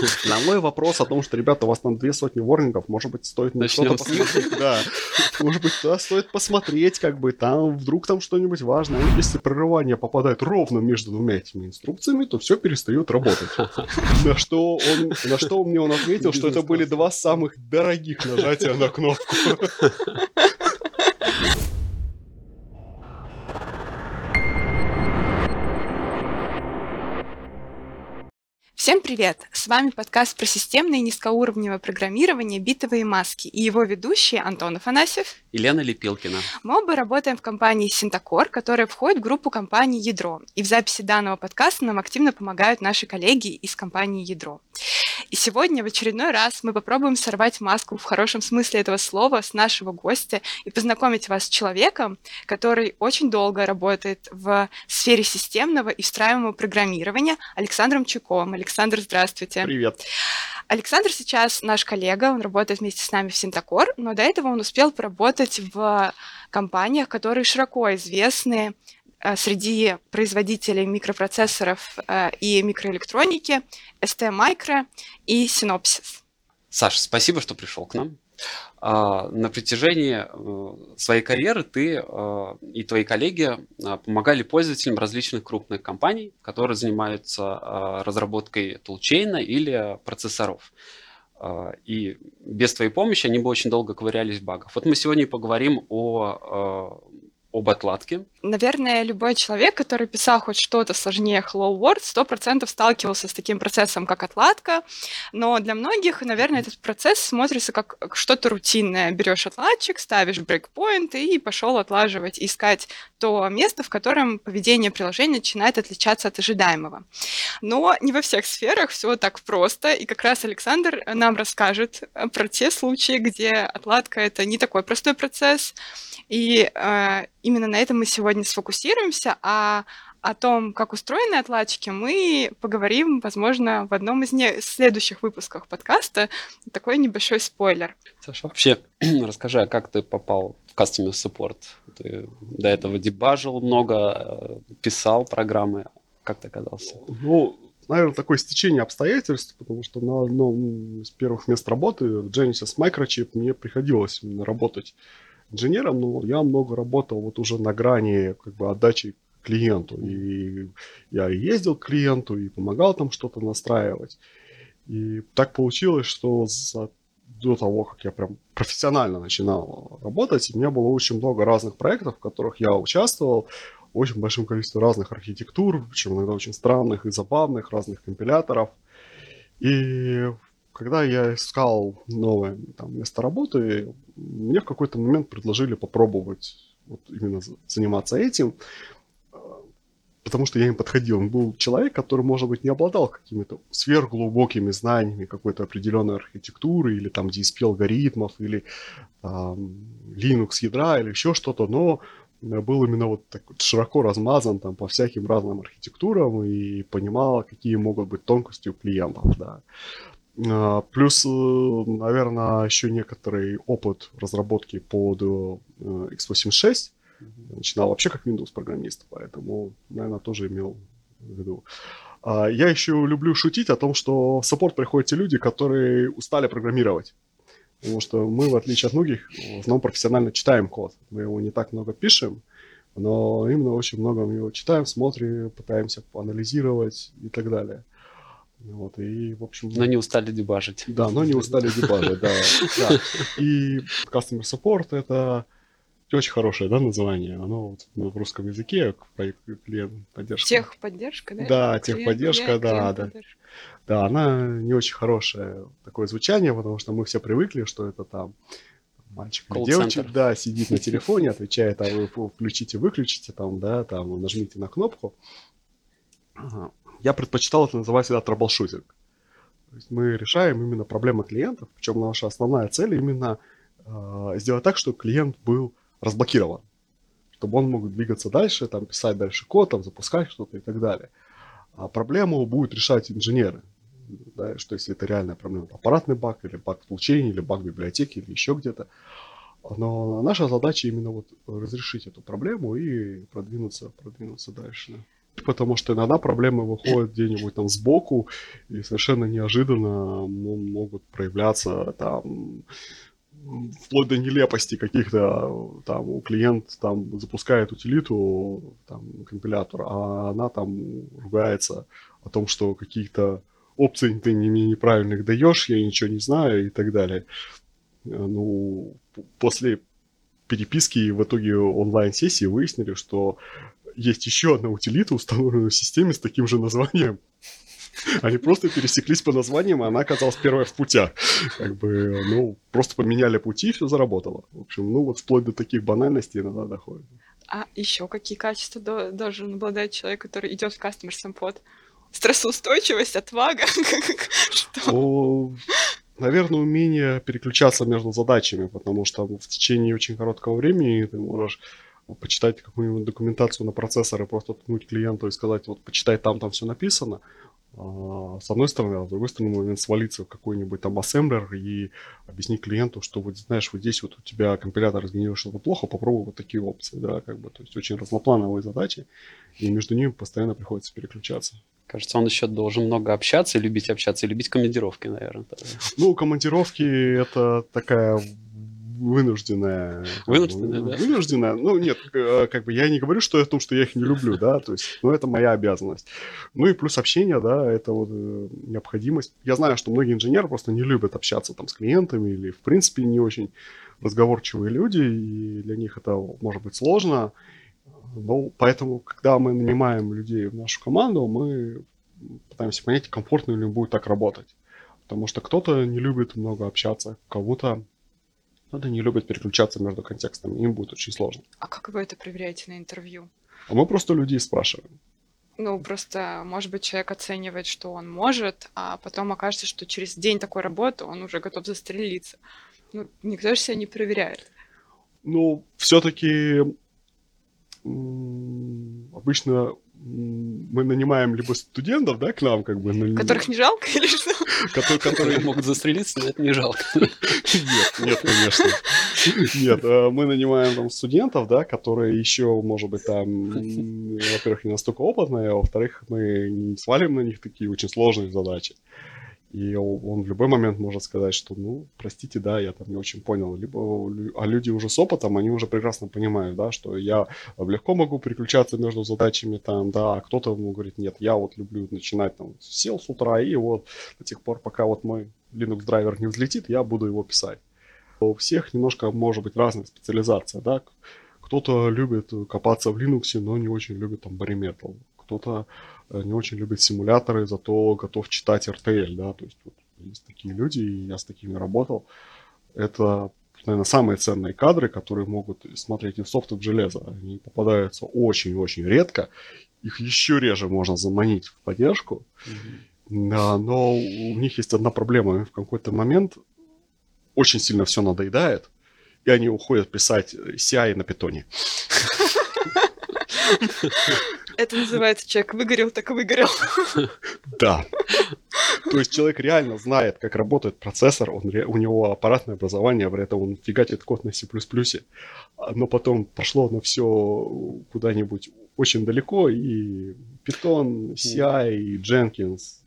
На мой вопрос о том, что, ребята, у вас там две сотни ворнингов, может быть, стоит на что-то посмотреть. Да, может быть, туда стоит посмотреть, как бы там, вдруг там что-нибудь важное. Если прерывание попадает ровно между двумя этими инструкциями, то все перестает работать. На что он, на что мне он ответил, что это были два самых дорогих нажатия на кнопку. Всем привет! С вами подкаст про системное и низкоуровневое программирование «Битовые маски» и его ведущие Антон Афанасьев и Лена Лепилкина. Мы оба работаем в компании Синтакор, которая входит в группу компании «Ядро». И в записи данного подкаста нам активно помогают наши коллеги из компании «Ядро». И сегодня в очередной раз мы попробуем сорвать маску в хорошем смысле этого слова с нашего гостя и познакомить вас с человеком, который очень долго работает в сфере системного и встраиваемого программирования Александром Чуковым. Александр, здравствуйте. Привет. Александр сейчас наш коллега, он работает вместе с нами в Синтакор, но до этого он успел поработать в компаниях, которые широко известны Э, среди производителей микропроцессоров э, и микроэлектроники ST Micro и Synopsys. Саша, спасибо, что пришел к нам. А, на протяжении э, своей карьеры ты и твои коллеги помогали пользователям различных крупных компаний, которые занимаются разработкой тулчейна или процессоров. И без твоей помощи они бы очень долго ковырялись в багах. Вот мы сегодня поговорим о об отладке. Наверное, любой человек, который писал хоть что-то сложнее Hello World, сто процентов сталкивался с таким процессом, как отладка. Но для многих, наверное, этот процесс смотрится как что-то рутинное. Берешь отладчик, ставишь брейкпоинт и пошел отлаживать, искать то место, в котором поведение приложения начинает отличаться от ожидаемого. Но не во всех сферах все так просто, и как раз Александр нам расскажет про те случаи, где отладка это не такой простой процесс, и э, именно на этом мы сегодня сфокусируемся, а о том, как устроены отладчики, мы поговорим, возможно, в одном из не... следующих выпусков подкаста. Такой небольшой спойлер. Саша, вообще расскажи, а как ты попал в Customer Support? Ты до этого дебажил много, э, писал программы. Как ты оказался? Ну, наверное, такое стечение обстоятельств, потому что на одном из первых мест работы в Genesis Microchip мне приходилось именно работать инженером, но я много работал вот уже на грани как бы отдачи клиенту. И я ездил к клиенту и помогал там что-то настраивать. И так получилось, что за, до того, как я прям профессионально начинал работать, у меня было очень много разных проектов, в которых я участвовал, очень большим количеством разных архитектур, причем иногда очень странных и забавных, разных компиляторов. И когда я искал новое там, место работы, мне в какой-то момент предложили попробовать вот именно заниматься этим, потому что я им подходил. Он был человек, который, может быть, не обладал какими-то сверхглубокими знаниями какой-то определенной архитектуры или там DSP алгоритмов или там, Linux ядра или еще что-то, но был именно вот так вот широко размазан там по всяким разным архитектурам и понимал, какие могут быть тонкости у клиентов, да. А, плюс, э, наверное, еще некоторый опыт разработки под э, x86. Начинал вообще как Windows программист, поэтому, наверное, тоже имел в виду. А, я еще люблю шутить о том, что в саппорт приходят те люди, которые устали программировать. Потому что мы, в отличие от многих, в основном профессионально читаем код. Мы его не так много пишем, но именно очень много мы его читаем, смотрим, пытаемся поанализировать и так далее. Вот, и, в общем... Но не устали дебажить. Да, но не устали дебажить, да. И Customer Support — это очень хорошее да, название. Оно вот в русском языке, проект клиент поддержка. Техподдержка, да? Да, техподдержка, да, да. Да, она не очень хорошее такое звучание, потому что мы все привыкли, что это там мальчик или девочка, да, сидит на телефоне, отвечает, а вы включите, выключите, там, да, там, нажмите на кнопку. Ага я предпочитал это называть всегда troubleshooting. То есть мы решаем именно проблемы клиентов, причем наша основная цель именно э, сделать так, чтобы клиент был разблокирован, чтобы он мог двигаться дальше, там, писать дальше код, там, запускать что-то и так далее. А проблему будут решать инженеры. Да, что если это реальная проблема, аппаратный баг, или баг в получении, или баг в библиотеке, или еще где-то. Но наша задача именно вот разрешить эту проблему и продвинуться, продвинуться дальше. Потому что иногда проблемы выходят где-нибудь там сбоку и совершенно неожиданно ну, могут проявляться там вплоть до нелепости каких-то, там, у клиент там запускает утилиту, там, компилятор, а она там ругается о том, что каких-то опций ты не, неправильных даешь, я ничего не знаю и так далее. Ну, после переписки в итоге онлайн-сессии выяснили, что есть еще одна утилита, установленная в системе с таким же названием. Они просто пересеклись по названиям, и она оказалась первая в путях. Как бы, ну, просто поменяли пути, и все заработало. В общем, ну, вот вплоть до таких банальностей иногда доходит. А еще какие качества должен обладать человек, который идет в Customer Support? Стрессоустойчивость, отвага? Что? Наверное, умение переключаться между задачами, потому что в течение очень короткого времени ты можешь почитать какую-нибудь документацию на процессор и просто ткнуть клиенту и сказать, вот почитай, там там все написано. А, с одной стороны, а с другой стороны, момент свалиться в какой-нибудь там ассемблер и объяснить клиенту, что вот знаешь, вот здесь вот у тебя компилятор разгенерил что-то плохо, попробуй вот такие опции, да, как бы, то есть очень разноплановые задачи, и между ними постоянно приходится переключаться. Кажется, он еще должен много общаться, любить общаться, и любить командировки, наверное. Ну, командировки это такая вынужденная. Вынужденная, да? Вынужденная. Ну, нет, э, как бы я не говорю, что о том, что я их не люблю, да, то есть, ну, это моя обязанность. Ну и плюс общение, да, это вот э, необходимость. Я знаю, что многие инженеры просто не любят общаться там с клиентами или, в принципе, не очень разговорчивые люди, и для них это может быть сложно. Ну, поэтому, когда мы нанимаем людей в нашу команду, мы пытаемся понять, комфортно ли им будет так работать. Потому что кто-то не любит много общаться, кого-то кто-то не любит переключаться между контекстами, им будет очень сложно. А как вы это проверяете на интервью? А мы просто людей спрашиваем. Ну, просто, может быть, человек оценивает, что он может, а потом окажется, что через день такой работы он уже готов застрелиться. Ну, никто же себя не проверяет. Ну, все-таки обычно мы нанимаем либо студентов, да, к нам, как бы. Которых не жалко или что? Которые, которые могут застрелиться, но это не жалко. Нет, нет, конечно. Нет, э, мы нанимаем там студентов, да, которые еще, может быть, там, во-первых, не настолько опытные, а во-вторых, мы свалим на них такие очень сложные задачи. И он в любой момент может сказать, что, ну, простите, да, я там не очень понял. Либо, а люди уже с опытом, они уже прекрасно понимают, да, что я легко могу переключаться между задачами там, да, а кто-то ему говорит, нет, я вот люблю начинать там, сел с утра и вот до тех пор, пока вот мой Linux драйвер не взлетит, я буду его писать. У всех немножко может быть разная специализация, да. Кто-то любит копаться в Linux, но не очень любит там Bare Metal. Кто-то Э, не очень любит симуляторы, зато готов читать RTL, да, то есть вот есть такие люди, и я с такими работал. Это, наверное, самые ценные кадры, которые могут смотреть и в софт, и в железо. Они попадаются очень-очень редко. Их еще реже можно заманить в поддержку. Mm-hmm. Да, но у них есть одна проблема. В какой-то момент очень сильно все надоедает, и они уходят писать CI на питоне. Это называется человек выгорел, так выгорел. Да. То есть человек реально знает, как работает процессор, он, у него аппаратное образование, при этом он фигачит код на C++, но потом пошло на все куда-нибудь очень далеко, и Python, CI, и Jenkins.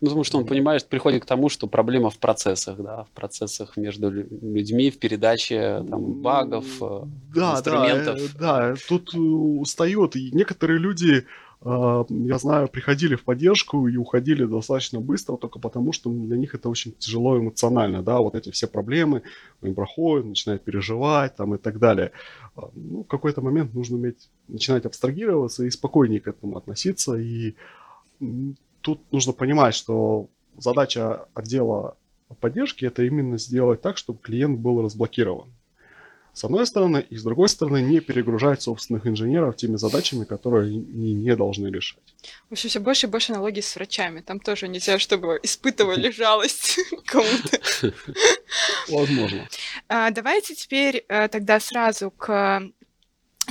Ну, потому что он понимает, приходит к тому, что проблема в процессах, да, в процессах между людьми, в передаче там, багов, э, да, инструментов. Да, да, тут устает, и некоторые люди я знаю, приходили в поддержку и уходили достаточно быстро, только потому что для них это очень тяжело эмоционально, да, вот эти все проблемы им проходят, начинают переживать там и так далее. А, ну, в какой-то момент нужно уметь начинать абстрагироваться и спокойнее к этому относиться, и тут нужно понимать, что задача отдела поддержки это именно сделать так, чтобы клиент был разблокирован с одной стороны, и с другой стороны, не перегружать собственных инженеров теми задачами, которые они не должны решать. В общем, все больше и больше аналогий с врачами. Там тоже нельзя, чтобы испытывали жалость кому-то. Возможно. А, давайте теперь э, тогда сразу к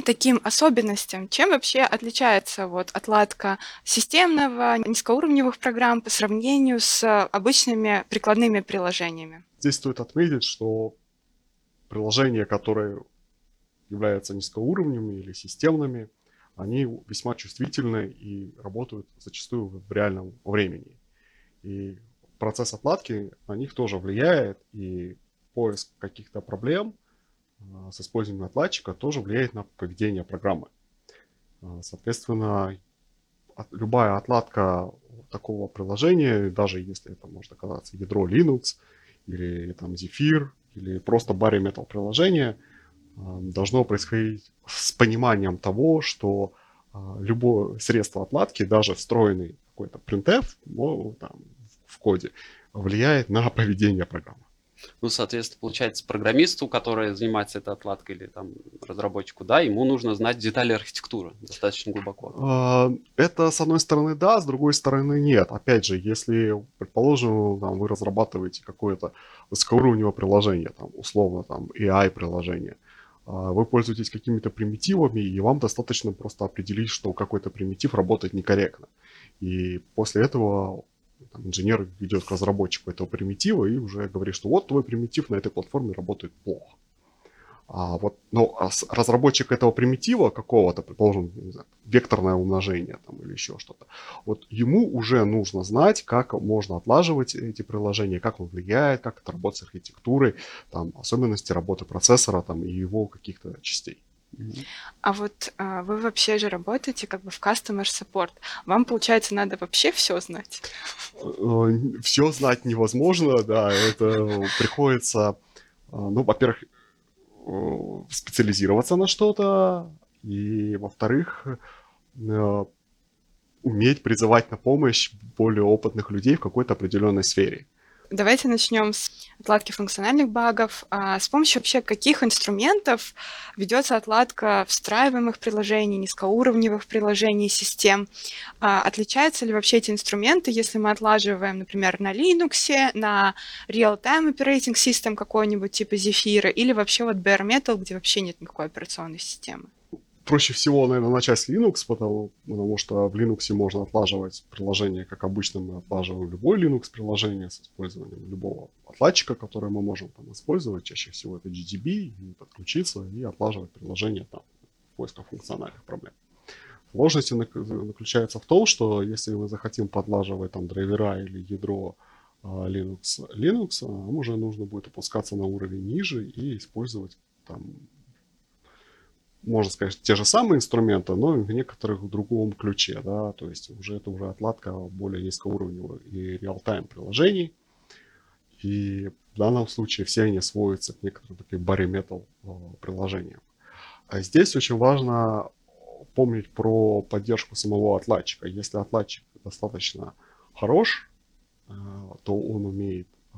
таким особенностям. Чем вообще отличается вот отладка системного, низкоуровневых программ по сравнению с обычными прикладными приложениями? Здесь стоит отметить, что приложения, которые являются низкоуровневыми или системными, они весьма чувствительны и работают зачастую в реальном времени. И процесс отладки на них тоже влияет, и поиск каких-то проблем а, с использованием отладчика тоже влияет на поведение программы. А, соответственно, любая отладка такого приложения, даже если это может оказаться ядро Linux или там Zephyr или просто bare metal приложение, а, должно происходить с пониманием того, что любое средство отладки, даже встроенный какой-то printf ну, там, в коде, влияет на поведение программы. Ну, соответственно, получается, программисту, который занимается этой отладкой, или там разработчику, да, ему нужно знать детали архитектуры достаточно глубоко. А, это, с одной стороны, да, с другой стороны, нет. Опять же, если, предположим, там, вы разрабатываете какое-то высокоуровневое приложение, там, условно, там, AI-приложение, а, вы пользуетесь какими-то примитивами, и вам достаточно просто определить, что какой-то примитив работает некорректно. И после этого там, инженер идет к разработчику этого примитива и уже говорит, что вот твой примитив на этой платформе работает плохо. А вот, ну, а разработчик этого примитива какого-то, предположим, знаю, векторное умножение там, или еще что-то, вот ему уже нужно знать, как можно отлаживать эти приложения, как он влияет, как это работает с архитектурой, там, особенности работы процессора там, и его каких-то частей. А вот а, вы вообще же работаете как бы в customer support. Вам, получается, надо вообще все знать? Э, все знать невозможно, да. Это приходится, а, ну, во-первых, э, специализироваться на что-то, и, во-вторых, э, уметь призывать на помощь более опытных людей в какой-то определенной сфере. Давайте начнем с отладки функциональных багов. А с помощью вообще каких инструментов ведется отладка встраиваемых приложений, низкоуровневых приложений, систем? А отличаются ли вообще эти инструменты, если мы отлаживаем, например, на Linux, на Real-Time Operating System какой-нибудь типа Zephyr, или вообще вот Bare Metal, где вообще нет никакой операционной системы? Проще всего, наверное, начать с Linux, потому, потому что в Linux можно отлаживать приложение, как обычно мы отлаживаем любое Linux приложение с использованием любого отладчика, которое мы можем там использовать. Чаще всего это GDB, подключиться и отлаживать приложение там в поисках функциональных проблем. Сложность заключается в том, что если мы захотим подлаживать там драйвера или ядро а, Linux, Linux, нам уже нужно будет опускаться на уровень ниже и использовать там можно сказать, те же самые инструменты, но в некоторых другом ключе, да, то есть уже это уже отладка более низкоуровневых и реал-тайм приложений. И в данном случае все они сводятся к некоторым таким bare metal э, приложениям. А здесь очень важно помнить про поддержку самого отладчика. Если отладчик достаточно хорош, э, то он умеет э,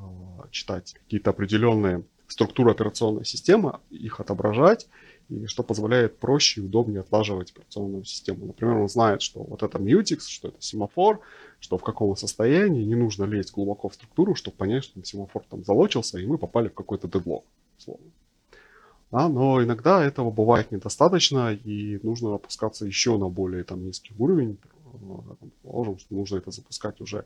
читать какие-то определенные структуры операционной системы, их отображать и что позволяет проще и удобнее отлаживать операционную систему. Например, он знает, что вот это Mutex, что это семафор, что в каком состоянии, не нужно лезть глубоко в структуру, чтобы понять, что семафор там залочился, и мы попали в какой-то дедлог, условно. Да, но иногда этого бывает недостаточно, и нужно опускаться еще на более там, низкий уровень. Положим, что нужно это запускать уже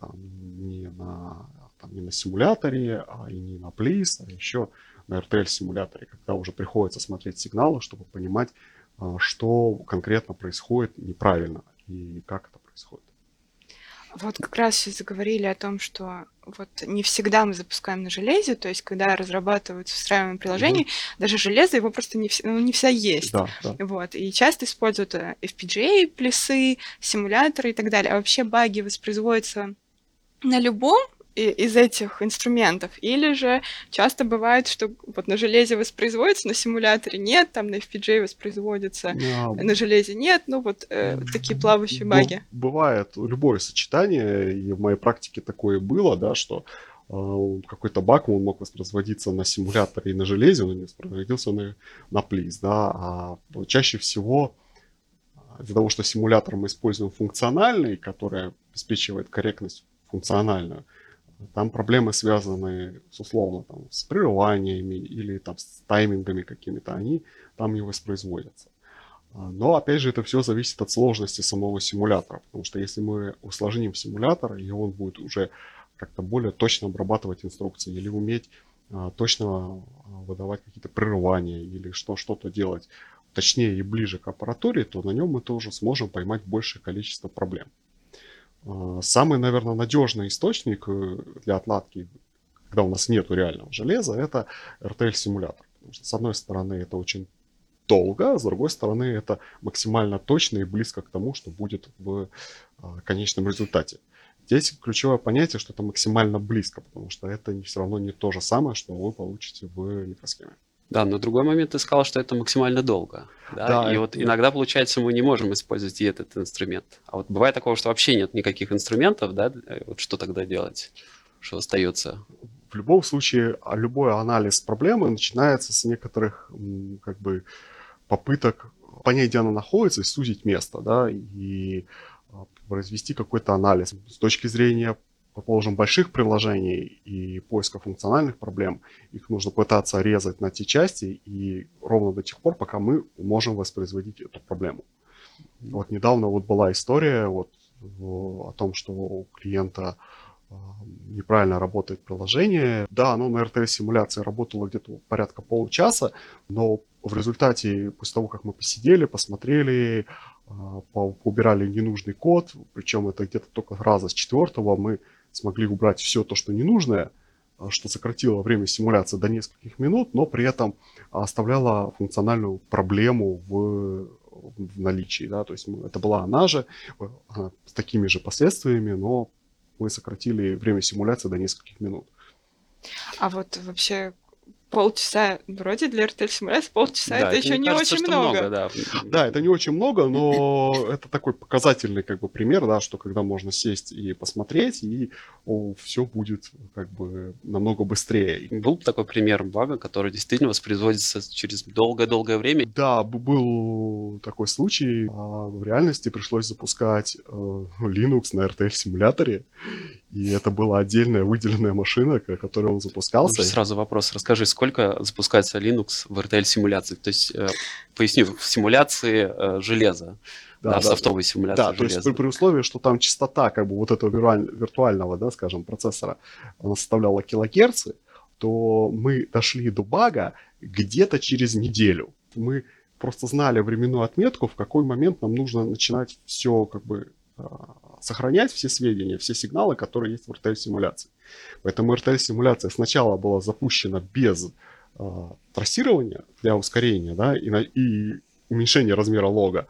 там, не, на, там, не на симуляторе, а и не на Please, а еще на RTL-симуляторе, когда уже приходится смотреть сигналы, чтобы понимать, а, что конкретно происходит неправильно и как это происходит. Вот как раз сейчас заговорили о том, что вот не всегда мы запускаем на железе, то есть когда разрабатывают встраиваемое приложение, mm-hmm. даже железо его просто не, ну, не вся есть. Да, да. Вот. И часто используют э, FPGA, плюсы, симуляторы и так далее. А вообще баги воспроизводятся на любом из этих инструментов. Или же часто бывает, что вот на железе воспроизводится, на симуляторе нет, там на FPGA воспроизводится, а, на железе нет, ну вот э, такие плавающие баги. Бывает любое сочетание, и в моей практике такое было, да, что э, какой-то баг он мог воспроизводиться на симуляторе и на железе, но не воспроизводился на, на плиз, да, а чаще всего из-за того, что симулятор мы используем функциональный, который обеспечивает корректность функциональную, там проблемы связаны с условно там, с прерываниями или там, с таймингами какими-то, они там не воспроизводятся. А, но опять же это все зависит от сложности самого симулятора, потому что если мы усложним симулятор, и он будет уже как-то более точно обрабатывать инструкции или уметь а, точно а, выдавать какие-то прерывания или что, что-то делать точнее и ближе к аппаратуре, то на нем мы тоже сможем поймать большее количество проблем. А, самый, наверное, надежный источник э, для отладки, когда у нас нет реального железа, это RTL-симулятор. с одной стороны, это очень долго, а с другой стороны, это максимально точно и близко к тому, что будет в а, конечном результате. Здесь ключевое понятие, что это максимально близко, потому что это все равно не то же самое, что вы получите в микросхеме. Да, но другой момент ты сказал, что это максимально долго. Да? да и вот да. иногда, получается, мы не можем использовать и этот инструмент. А вот бывает такого, что вообще нет никаких инструментов, да? Вот что тогда делать? Что остается? В любом случае, а любой анализ проблемы начинается с некоторых как бы попыток понять, где она находится, и сузить место, да, и а, произвести какой-то анализ. С точки зрения предположим, больших приложений и поиска функциональных проблем, их нужно пытаться резать на те части и ровно до тех пор, пока мы можем воспроизводить эту проблему. Вот недавно вот была история вот о том, что у клиента а, неправильно работает приложение. Да, оно на RTL-симуляции работало где-то порядка получаса, но в результате, после того, как мы посидели, посмотрели, а, убирали ненужный код, причем это где-то только раза с четвертого мы смогли убрать все то, что ненужное, а, что сократило время симуляции до нескольких минут, но при этом оставляло функциональную проблему в, в наличии. Да? То есть это была она же она с такими же последствиями, но мы сократили время симуляции до нескольких минут. А вот вообще полчаса, вроде для RTL-симуляции полчаса да, это, еще не кажется, очень много. много да. да, это не очень много, но это такой показательный как бы пример, да, что когда можно сесть и посмотреть, и о, все будет как бы намного быстрее. Был такой пример бага, который действительно воспроизводится через долгое-долгое время? Да, был такой случай. А в реальности пришлось запускать э, Linux на RTL-симуляторе, и это была отдельная выделенная машина, которой он запускался. Ну, сразу вопрос. Расскажи, сколько запускается Linux в RTL-симуляции? То есть, э, поясню, в симуляции э, железа. Да, да, софтовой симуляции Да, железа. то есть при, при условии, что там частота как бы вот этого виртуаль, виртуального, да, скажем, процессора, она составляла килогерцы, то мы дошли до бага где-то через неделю. Мы просто знали временную отметку, в какой момент нам нужно начинать все как бы а, сохранять все сведения, все сигналы, которые есть в RTL-симуляции. Поэтому RTL-симуляция сначала была запущена без э, трассирования для ускорения да, и, на, и уменьшения размера лога,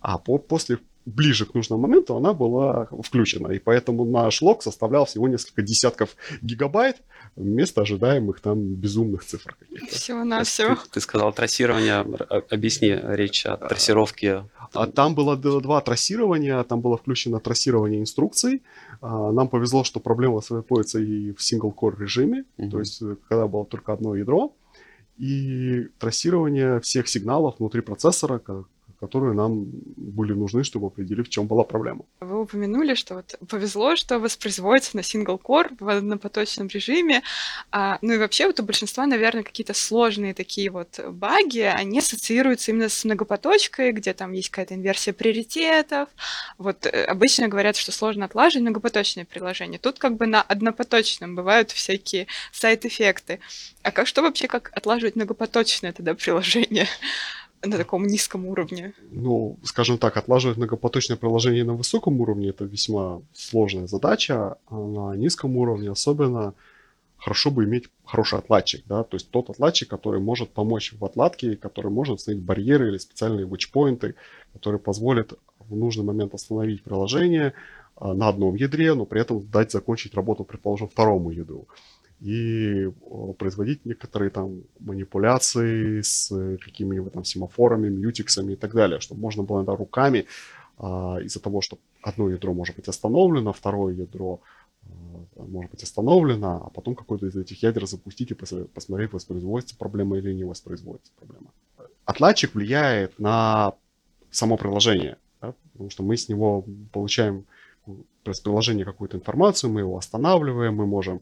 а по, после ближе к нужному моменту она была включена. И поэтому наш лог составлял всего несколько десятков гигабайт вместо ожидаемых там безумных цифр каких-то. Всего-навсего. Ты, ты сказал трассирование. Объясни речь о трассировке. А там было два трассирования. Там было включено трассирование инструкций. А, нам повезло, что проблема воспроизводится и в single-core режиме. Угу. То есть, когда было только одно ядро. И трассирование всех сигналов внутри процессора, которые нам были нужны, чтобы определить, в чем была проблема. Вы упомянули, что вот повезло, что воспроизводится на core в однопоточном режиме. А, ну и вообще вот у большинства, наверное, какие-то сложные такие вот баги, они ассоциируются именно с многопоточкой, где там есть какая-то инверсия приоритетов. Вот э, обычно говорят, что сложно отлаживать многопоточные приложения. Тут как бы на однопоточном бывают всякие сайт-эффекты. А как что вообще, как отлаживать многопоточное тогда приложение? На таком низком уровне? Ну, скажем так, отлаживать многопоточное приложение на высоком уровне это весьма сложная задача, а на низком уровне особенно хорошо бы иметь хороший отладчик, да, то есть тот отладчик, который может помочь в отладке, который может установить барьеры или специальные watchpoinты, которые позволят в нужный момент остановить приложение а, на одном ядре, но при этом дать закончить работу, предположим, второму ядру и производить некоторые там манипуляции с какими-нибудь там семафорами, мьютиксами и так далее, чтобы можно было иногда руками а, из-за того, что одно ядро может быть остановлено, второе ядро а, может быть остановлено, а потом какой-то из этих ядер запустить и посмотреть, воспроизводится проблема или не воспроизводится проблема. Отладчик влияет на само приложение, да, потому что мы с него получаем с приложения какую-то информацию, мы его останавливаем, мы можем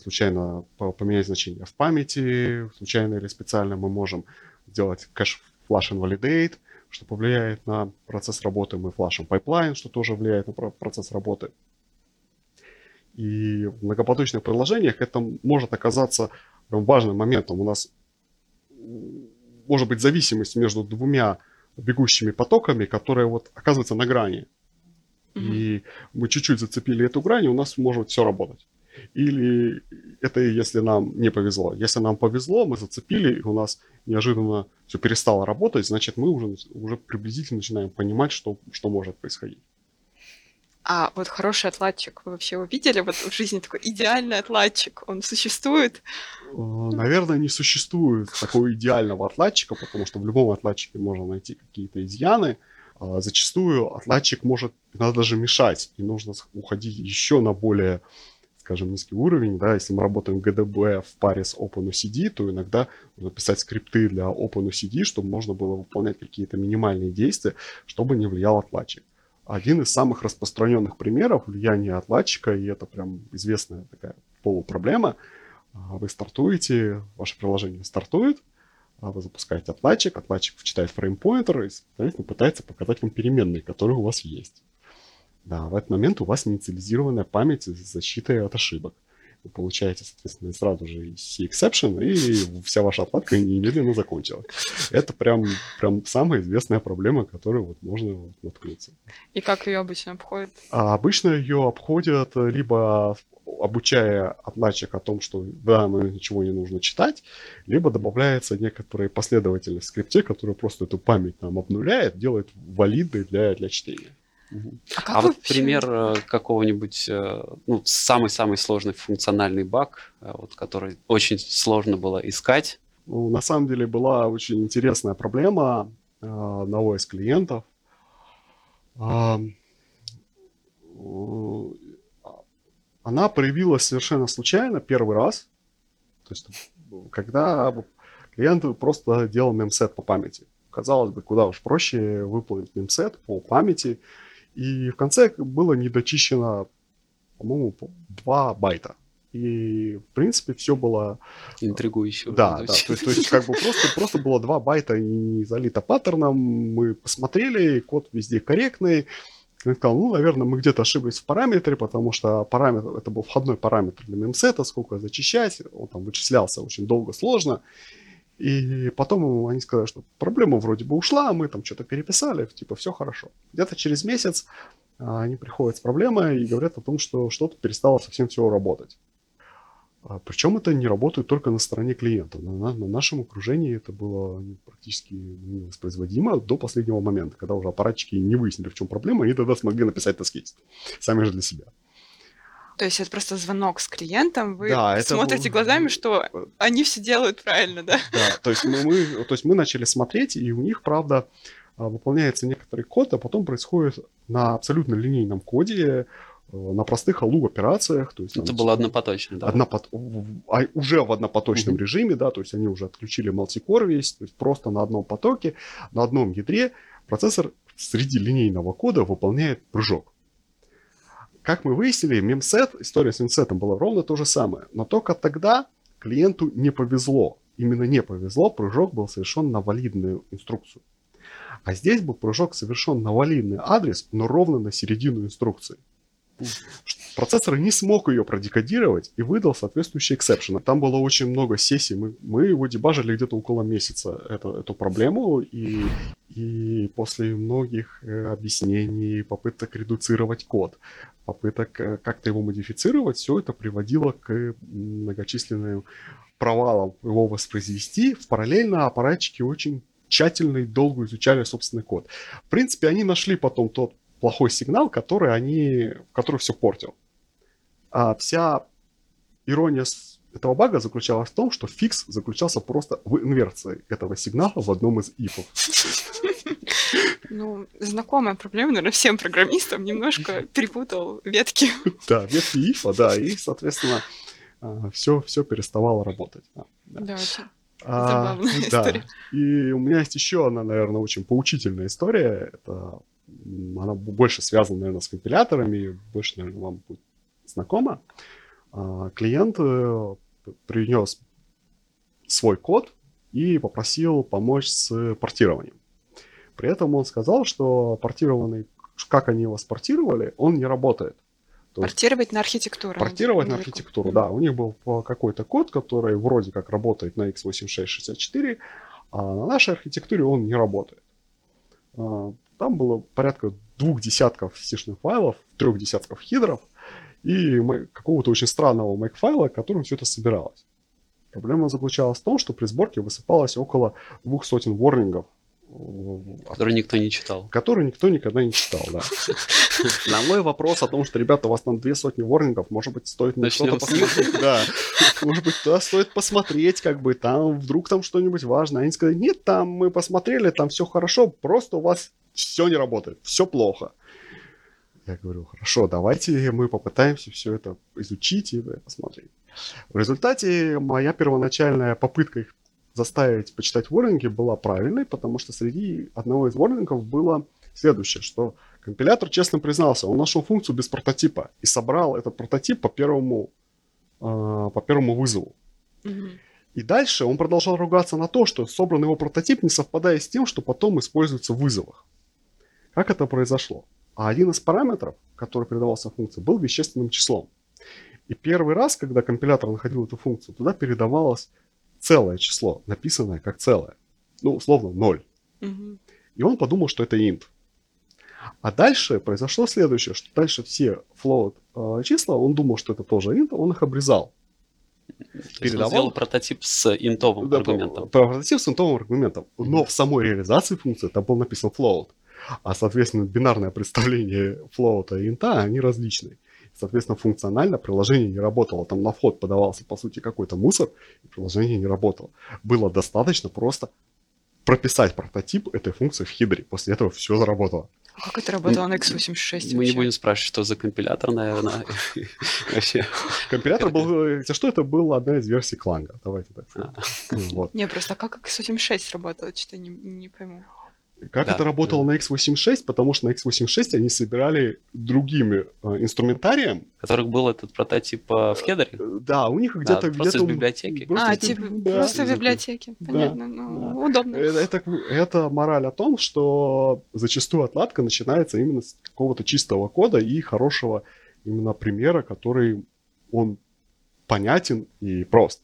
случайно поменять значение в памяти, случайно или специально мы можем сделать кэш flash invalidate, что повлияет на процесс работы. Мы флашем pipeline, что тоже влияет на процесс работы. И в многопоточных приложениях это может оказаться важным моментом. У нас может быть зависимость между двумя бегущими потоками, которая вот оказывается на грани. Mm-hmm. И мы чуть-чуть зацепили эту грань, и у нас может все работать. Или это если нам не повезло. Если нам повезло, мы зацепили, и у нас неожиданно все перестало работать, значит, мы уже, уже приблизительно начинаем понимать, что, что может происходить. А вот хороший отладчик, вы вообще его видели вот в жизни такой идеальный отладчик, он существует? Э, наверное, не существует такого идеального отладчика, потому что в любом отладчике можно найти какие-то изъяны. А зачастую отладчик может иногда даже мешать, и нужно уходить еще на более скажем, низкий уровень, да, если мы работаем GDB в паре с OpenOCD, то иногда нужно писать скрипты для OpenOCD, чтобы можно было выполнять какие-то минимальные действия, чтобы не влиял отладчик. Один из самых распространенных примеров влияния отладчика, и это прям известная такая полупроблема, а, вы стартуете, ваше приложение стартует, а вы запускаете отладчик, отладчик читает фреймпоинтер и, соответственно, пытается показать вам переменные, которые у вас есть. Да, в этот момент у вас инициализированная память с защитой от ошибок. Вы получаете, соответственно, сразу же C-exception, и вся ваша отладка немедленно закончилась. Это прям, прям самая известная проблема, которую вот можно наткнуться. И как ее обычно обходят? А обычно ее обходят либо обучая отладчик о том, что в данный момент ничего не нужно читать, либо добавляется некоторая последовательность в скрипте, которая просто эту память нам обнуляет, делает валидной для, для чтения. А, а вот пример э, какого-нибудь, э, ну, самый-самый сложный функциональный баг, э, вот, который очень сложно было искать. Ну, на самом деле была очень интересная проблема одного из клиентов. Она проявилась совершенно случайно первый раз. То есть, когда клиент просто делал мемсет по памяти. Казалось бы, куда уж проще выполнить мемсет по памяти, и в конце было недочищено, по-моему, 2 байта. И, в принципе, все было... Интригующе. Да, да. То есть, то есть, как бы просто, просто было 2 байта не залито паттерном. Мы посмотрели, код везде корректный. Я сказал, ну, наверное, мы где-то ошиблись в параметре, потому что параметр, это был входной параметр для мемсета, сколько зачищать, он там вычислялся очень долго, сложно. И потом они сказали, что проблема вроде бы ушла, мы там что-то переписали, типа все хорошо. Где-то через месяц а, они приходят с проблемой и говорят о том, что что-то перестало совсем все работать. А, Причем это не работает только на стороне клиента. На, на нашем окружении это было практически невоспроизводимо до последнего момента, когда уже аппаратчики не выяснили, в чем проблема, и тогда смогли написать тест сами же для себя. То есть это просто звонок с клиентом, вы да, смотрите был... глазами, что они все делают правильно, да? Да, то есть мы, мы, то есть мы начали смотреть, и у них, правда, а, выполняется некоторый код, а потом происходит на абсолютно линейном коде, э, на простых алу операциях. То есть, Это было однопоточно, да? Однопот... А, уже в однопоточном uh-huh. режиме, да, то есть они уже отключили мультикор весь, то есть просто на одном потоке, на одном ядре процессор среди линейного кода выполняет прыжок. Как мы выяснили, мемсет, история с мемсетом была ровно то же самое. Но только тогда клиенту не повезло. Именно не повезло, прыжок был совершен на валидную инструкцию. А здесь был прыжок совершен на валидный адрес, но ровно на середину инструкции. Процессор не смог ее продекодировать и выдал соответствующий эксепшн. Там было очень много сессий. Мы, мы его дебажили где-то около месяца, эту, эту проблему. И, и после многих э, объяснений, попыток редуцировать код, попыток э, как-то его модифицировать, все это приводило к многочисленным провалам его воспроизвести. В параллельно аппаратчики очень тщательно и долго изучали собственный код. В принципе, они нашли потом тот плохой сигнал, который они, который все портил. А вся ирония этого бага заключалась в том, что фикс заключался просто в инверции этого сигнала в одном из ифов. Ну, знакомая проблема, наверное, всем программистам. Немножко перепутал ветки. Да, ветки ифа, да, и, соответственно, все, а, все переставало работать. Да, да очень а, забавная история. И у меня есть еще одна, наверное, очень поучительная история. Это она больше связана, наверное, с компиляторами, больше, наверное, вам будет знакома. А, клиент э, принес свой код и попросил помочь с портированием. При этом он сказал, что портированный, как они его спортировали, он не работает. То портировать на архитектуру. Портировать на архитектуру, да. У них был какой-то код, который вроде как работает на x86-64, А на нашей архитектуре он не работает. Там было порядка двух десятков сишных файлов, трех десятков хидров и какого-то очень странного make-файла, которым все это собиралось. Проблема заключалась в том, что при сборке высыпалось около двух сотен ворнингов. Которые никто не читал. Которые никто никогда не читал, да. На мой вопрос о том, что, ребята, у вас там две сотни ворнингов, может быть, стоит на что-то посмотреть. Да. Может быть, туда стоит посмотреть, как бы там, вдруг там что-нибудь важное. Они сказали, нет, там мы посмотрели, там все хорошо, просто у вас все не работает, все плохо. Я говорю, хорошо, давайте мы попытаемся все это изучить и посмотреть. В результате моя первоначальная попытка их заставить почитать ворнинги была правильной, потому что среди одного из ворнингов было следующее, что компилятор честно признался, он нашел функцию без прототипа и собрал этот прототип по первому, э, по первому вызову. Mm-hmm. И дальше он продолжал ругаться на то, что собранный его прототип не совпадает с тем, что потом используется в вызовах. Как это произошло? А один из параметров, который передавался функции, был вещественным числом. И первый раз, когда компилятор находил эту функцию, туда передавалось целое число, написанное как целое. Ну, условно, 0. Угу. И он подумал, что это int. А дальше произошло следующее, что дальше все float э, числа, он думал, что это тоже int, он их обрезал. Передавал... Он сделал прототип с интовым да, аргументом. Прототип с интовым аргументом. Но в самой реализации функции там был написан float. А, соответственно, бинарное представление float и инта, они различные. Соответственно, функционально приложение не работало. Там на вход подавался, по сути, какой-то мусор, и приложение не работало. Было достаточно просто прописать прототип этой функции в хидре. После этого все заработало. А как это работало на x86? Мы не будем спрашивать, что за компилятор, наверное. Вообще. Компилятор был... Что это была одна из версий Кланга. Давайте так. А. Не, просто как x86 работало, что-то не пойму. Как да, это работало да. на x86? Потому что на x86 они собирали другими э, инструментарием. У которых был этот прототип э, в хедере? Э, да, у них где-то... Да, просто где-то, из библиотеки. Просто а, типа, да, просто в библиотеке. Понятно, да, ну, да. удобно. Это, это, это мораль о том, что зачастую отладка начинается именно с какого-то чистого кода и хорошего именно примера, который он понятен и прост.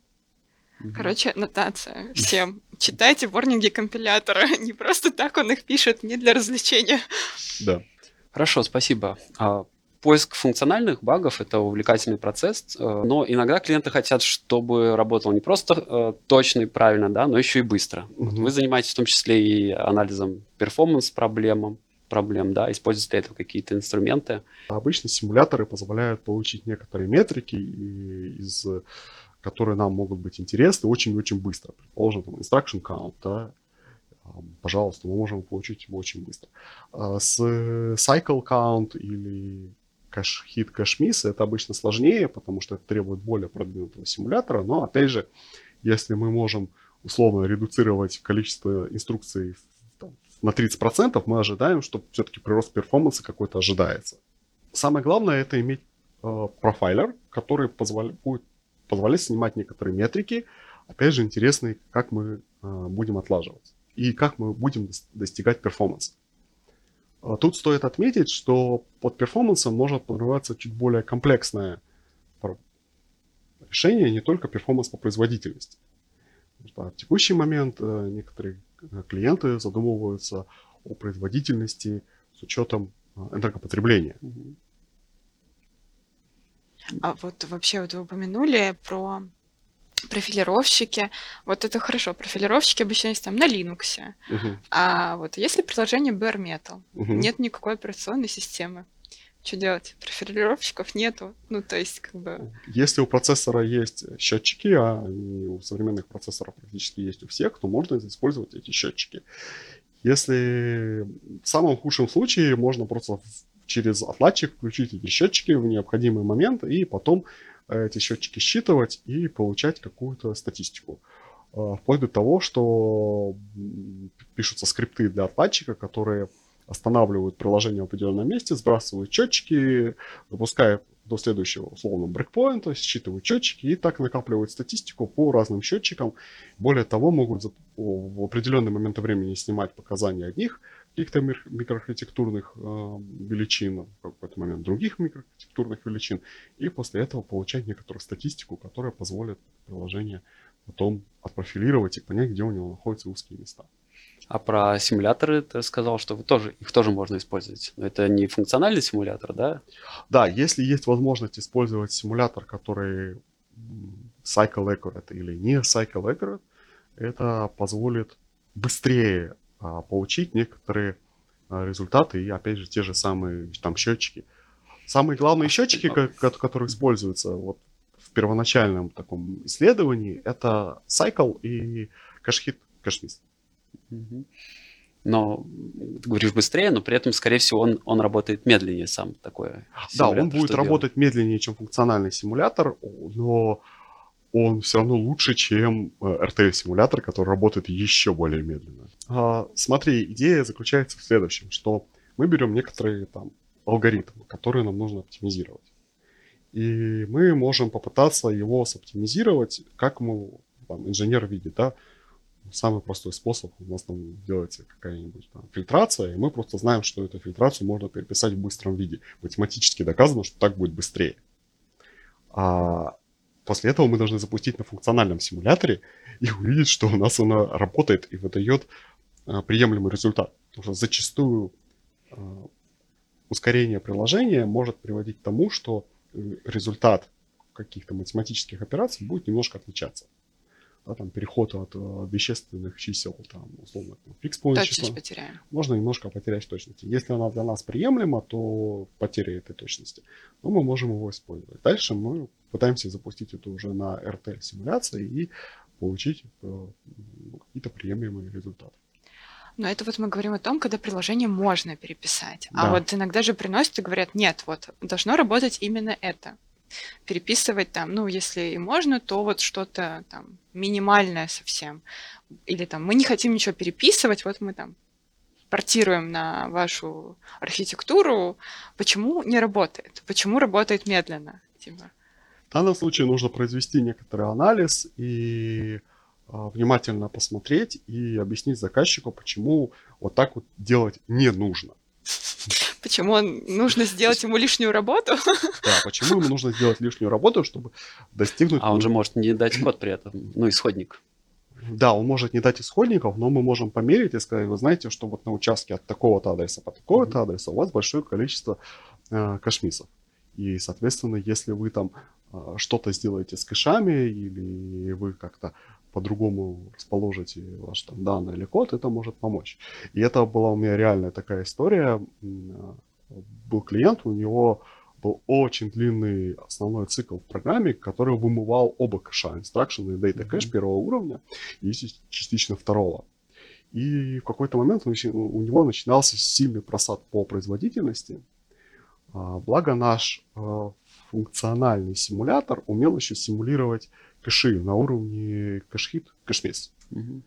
Короче, нотация всем. Читайте ворнинги компилятора. Не просто так он их пишет, не для развлечения. Да. Хорошо, спасибо. А, поиск функциональных багов – это увлекательный процесс, э, но иногда клиенты хотят, чтобы работал не просто э, точно и правильно, да, но еще и быстро. Mm-hmm. Вы занимаетесь в том числе и анализом перформанс-проблем, проблем, да, используете для этого какие-то инструменты. Обычно симуляторы позволяют получить некоторые метрики из которые нам могут быть интересны очень-очень быстро. Предположим, там, instruction count, да, пожалуйста, мы можем получить его очень быстро. А с cycle count или cache hit, cache miss это обычно сложнее, потому что это требует более продвинутого симулятора, но опять же, если мы можем условно редуцировать количество инструкций на 30%, мы ожидаем, что все-таки прирост перформанса какой-то ожидается. Самое главное это иметь э, профайлер, который позволяет, будет позволяет снимать некоторые метрики. Опять же, интересные, как мы э, будем отлаживать и как мы будем достигать перформанса. А тут стоит отметить, что под перформансом может подразумеваться чуть более комплексное решение, не только перформанс по производительности. В текущий момент э, некоторые э, клиенты задумываются о производительности с учетом энергопотребления. А вот вообще вот вы упомянули про профилировщики. Вот это хорошо. Профилировщики обычно есть там на Linux. Угу. А вот если приложение bare metal, угу. нет никакой операционной системы. Что делать? Профилировщиков нету. Ну, то есть, как бы... Если у процессора есть счетчики, а у современных процессоров практически есть у всех, то можно использовать эти счетчики. Если в самом худшем случае можно просто через отладчик включить эти счетчики в необходимый момент и потом э, эти счетчики считывать и получать какую-то статистику. Э, вплоть до того, что пишутся скрипты для отладчика, которые останавливают приложение в определенном месте, сбрасывают счетчики, запускают до следующего условно брейкпоинта, считывают счетчики и так накапливают статистику по разным счетчикам. Более того, могут в определенный момент времени снимать показания одних каких-то микроархитектурных э, величин, в какой-то момент других микроархитектурных величин, и после этого получать некоторую статистику, которая позволит приложение потом отпрофилировать и понять, где у него находятся узкие места. А про симуляторы ты сказал, что вы тоже, их тоже можно использовать. Но это не функциональный симулятор, да? Да, если есть возможность использовать симулятор, который cycle accurate или не cycle accurate, это позволит быстрее а, получить некоторые а, результаты и, опять же, те же самые там счетчики. Самые главные счетчики, которые используются вот в первоначальном таком исследовании, это cycle и кэш-хит, кэш-мисс. Но ты говоришь быстрее, но при этом, скорее всего, он, он работает медленнее сам такое. Да, он будет работать делает? медленнее, чем функциональный симулятор, но он все равно лучше, чем RTL-симулятор, э, который работает еще более медленно. А, смотри, идея заключается в следующем, что мы берем некоторые там алгоритмы, которые нам нужно оптимизировать. И мы можем попытаться его соптимизировать, как мы, там, инженер видит, да, самый простой способ. У нас там делается какая-нибудь там, фильтрация, и мы просто знаем, что эту фильтрацию можно переписать в быстром виде. Математически доказано, что так будет быстрее. А после этого мы должны запустить на функциональном симуляторе и увидеть, что у нас она работает и выдает а, приемлемый результат. Потому что зачастую а, ускорение приложения может приводить к тому, что э, результат каких-то математических операций будет немножко отличаться да, там, переход от э, вещественных чисел, там, условно, там, фикс числа, потеряем. можно немножко потерять точности. Если она для нас приемлема, то потеря этой точности. Но мы можем его использовать. Дальше мы пытаемся запустить это уже на RTL-симуляции и получить э, какие-то приемлемые результаты. Но это вот мы говорим о том, когда приложение можно переписать. А да. А вот иногда же приносят и говорят, нет, вот должно работать именно это переписывать там, ну, если и можно, то вот что-то там минимальное совсем. Или там мы не хотим ничего переписывать, вот мы там портируем на вашу архитектуру. Почему не работает? Почему работает медленно? Типа? В данном случае нужно произвести некоторый анализ и а, внимательно посмотреть и объяснить заказчику, почему вот так вот делать не нужно. Почему нужно сделать ему лишнюю работу? Да, почему ему нужно сделать лишнюю работу, чтобы достигнуть... А он же может не дать код при этом, ну, исходник. Да, он может не дать исходников, но мы можем померить и сказать, вы знаете, что вот на участке от такого-то адреса по такого-то адреса у вас большое количество э, кэшмисов. И, соответственно, если вы там э, что-то сделаете с кэшами или вы как-то по-другому расположите ваш там данные или код, это может помочь. И это была у меня реальная такая история. Был клиент, у него был очень длинный основной цикл в программе, который вымывал оба кэша, instruction и data кэш первого уровня и частично второго. И в какой-то момент у него начинался сильный просад по производительности. А, благо наш а, функциональный симулятор умел еще симулировать кэши на уровне cache hit, cache miss. Угу.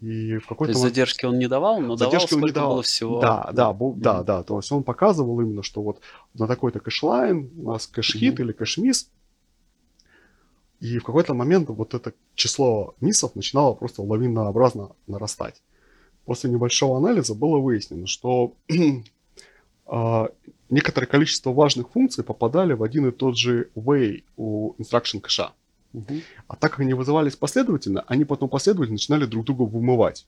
И в какой-то То есть задержки он не давал, но задержки давал, он не давал. было всего. Да, да, да, mm да, да. То есть он показывал именно, что вот на такой-то cache line у нас cache hit mm или cache miss. И в какой-то момент вот это число миссов начинало просто лавинообразно нарастать. После небольшого анализа было выяснено, что э, некоторое количество важных функций попадали в один и тот же way у instruction кэша. Угу. А так как они вызывались последовательно, они потом последовательно начинали друг друга вымывать.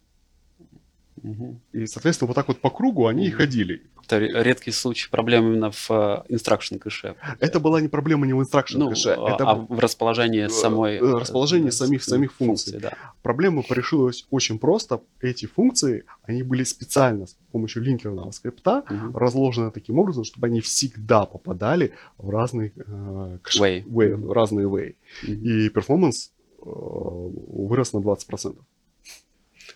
Угу. И, соответственно, вот так вот по кругу они угу. и ходили. Это редкий случай проблем именно в instruction кэше. Это была не проблема не в instruction ну, кэше, а, это а в расположении самой... В расположении самих, самих функций. функций да. Проблема порешилась очень просто. Эти функции, они были специально с помощью линкерного скрипта угу. разложены таким образом, чтобы они всегда попадали в разные э, кэш... way. Way, в разные way. Угу. И performance э, вырос на 20%.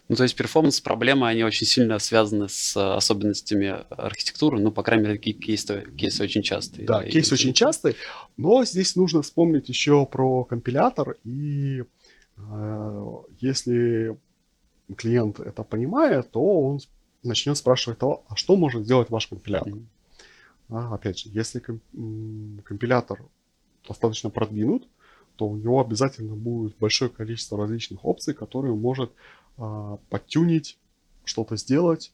Ну, то есть performance проблемы, они очень сильно связаны с э, особенностями архитектуры, ну, по крайней мере, кейсы, кейсы очень частые. Да, да кейсы очень частые, но здесь нужно вспомнить еще про компилятор, и э, если клиент это понимает, то он начнет спрашивать того, а что может сделать ваш компилятор? Mm-hmm. А, опять же, если компилятор достаточно продвинут, то у него обязательно будет большое количество различных опций, которые может а, подтюнить, что-то сделать,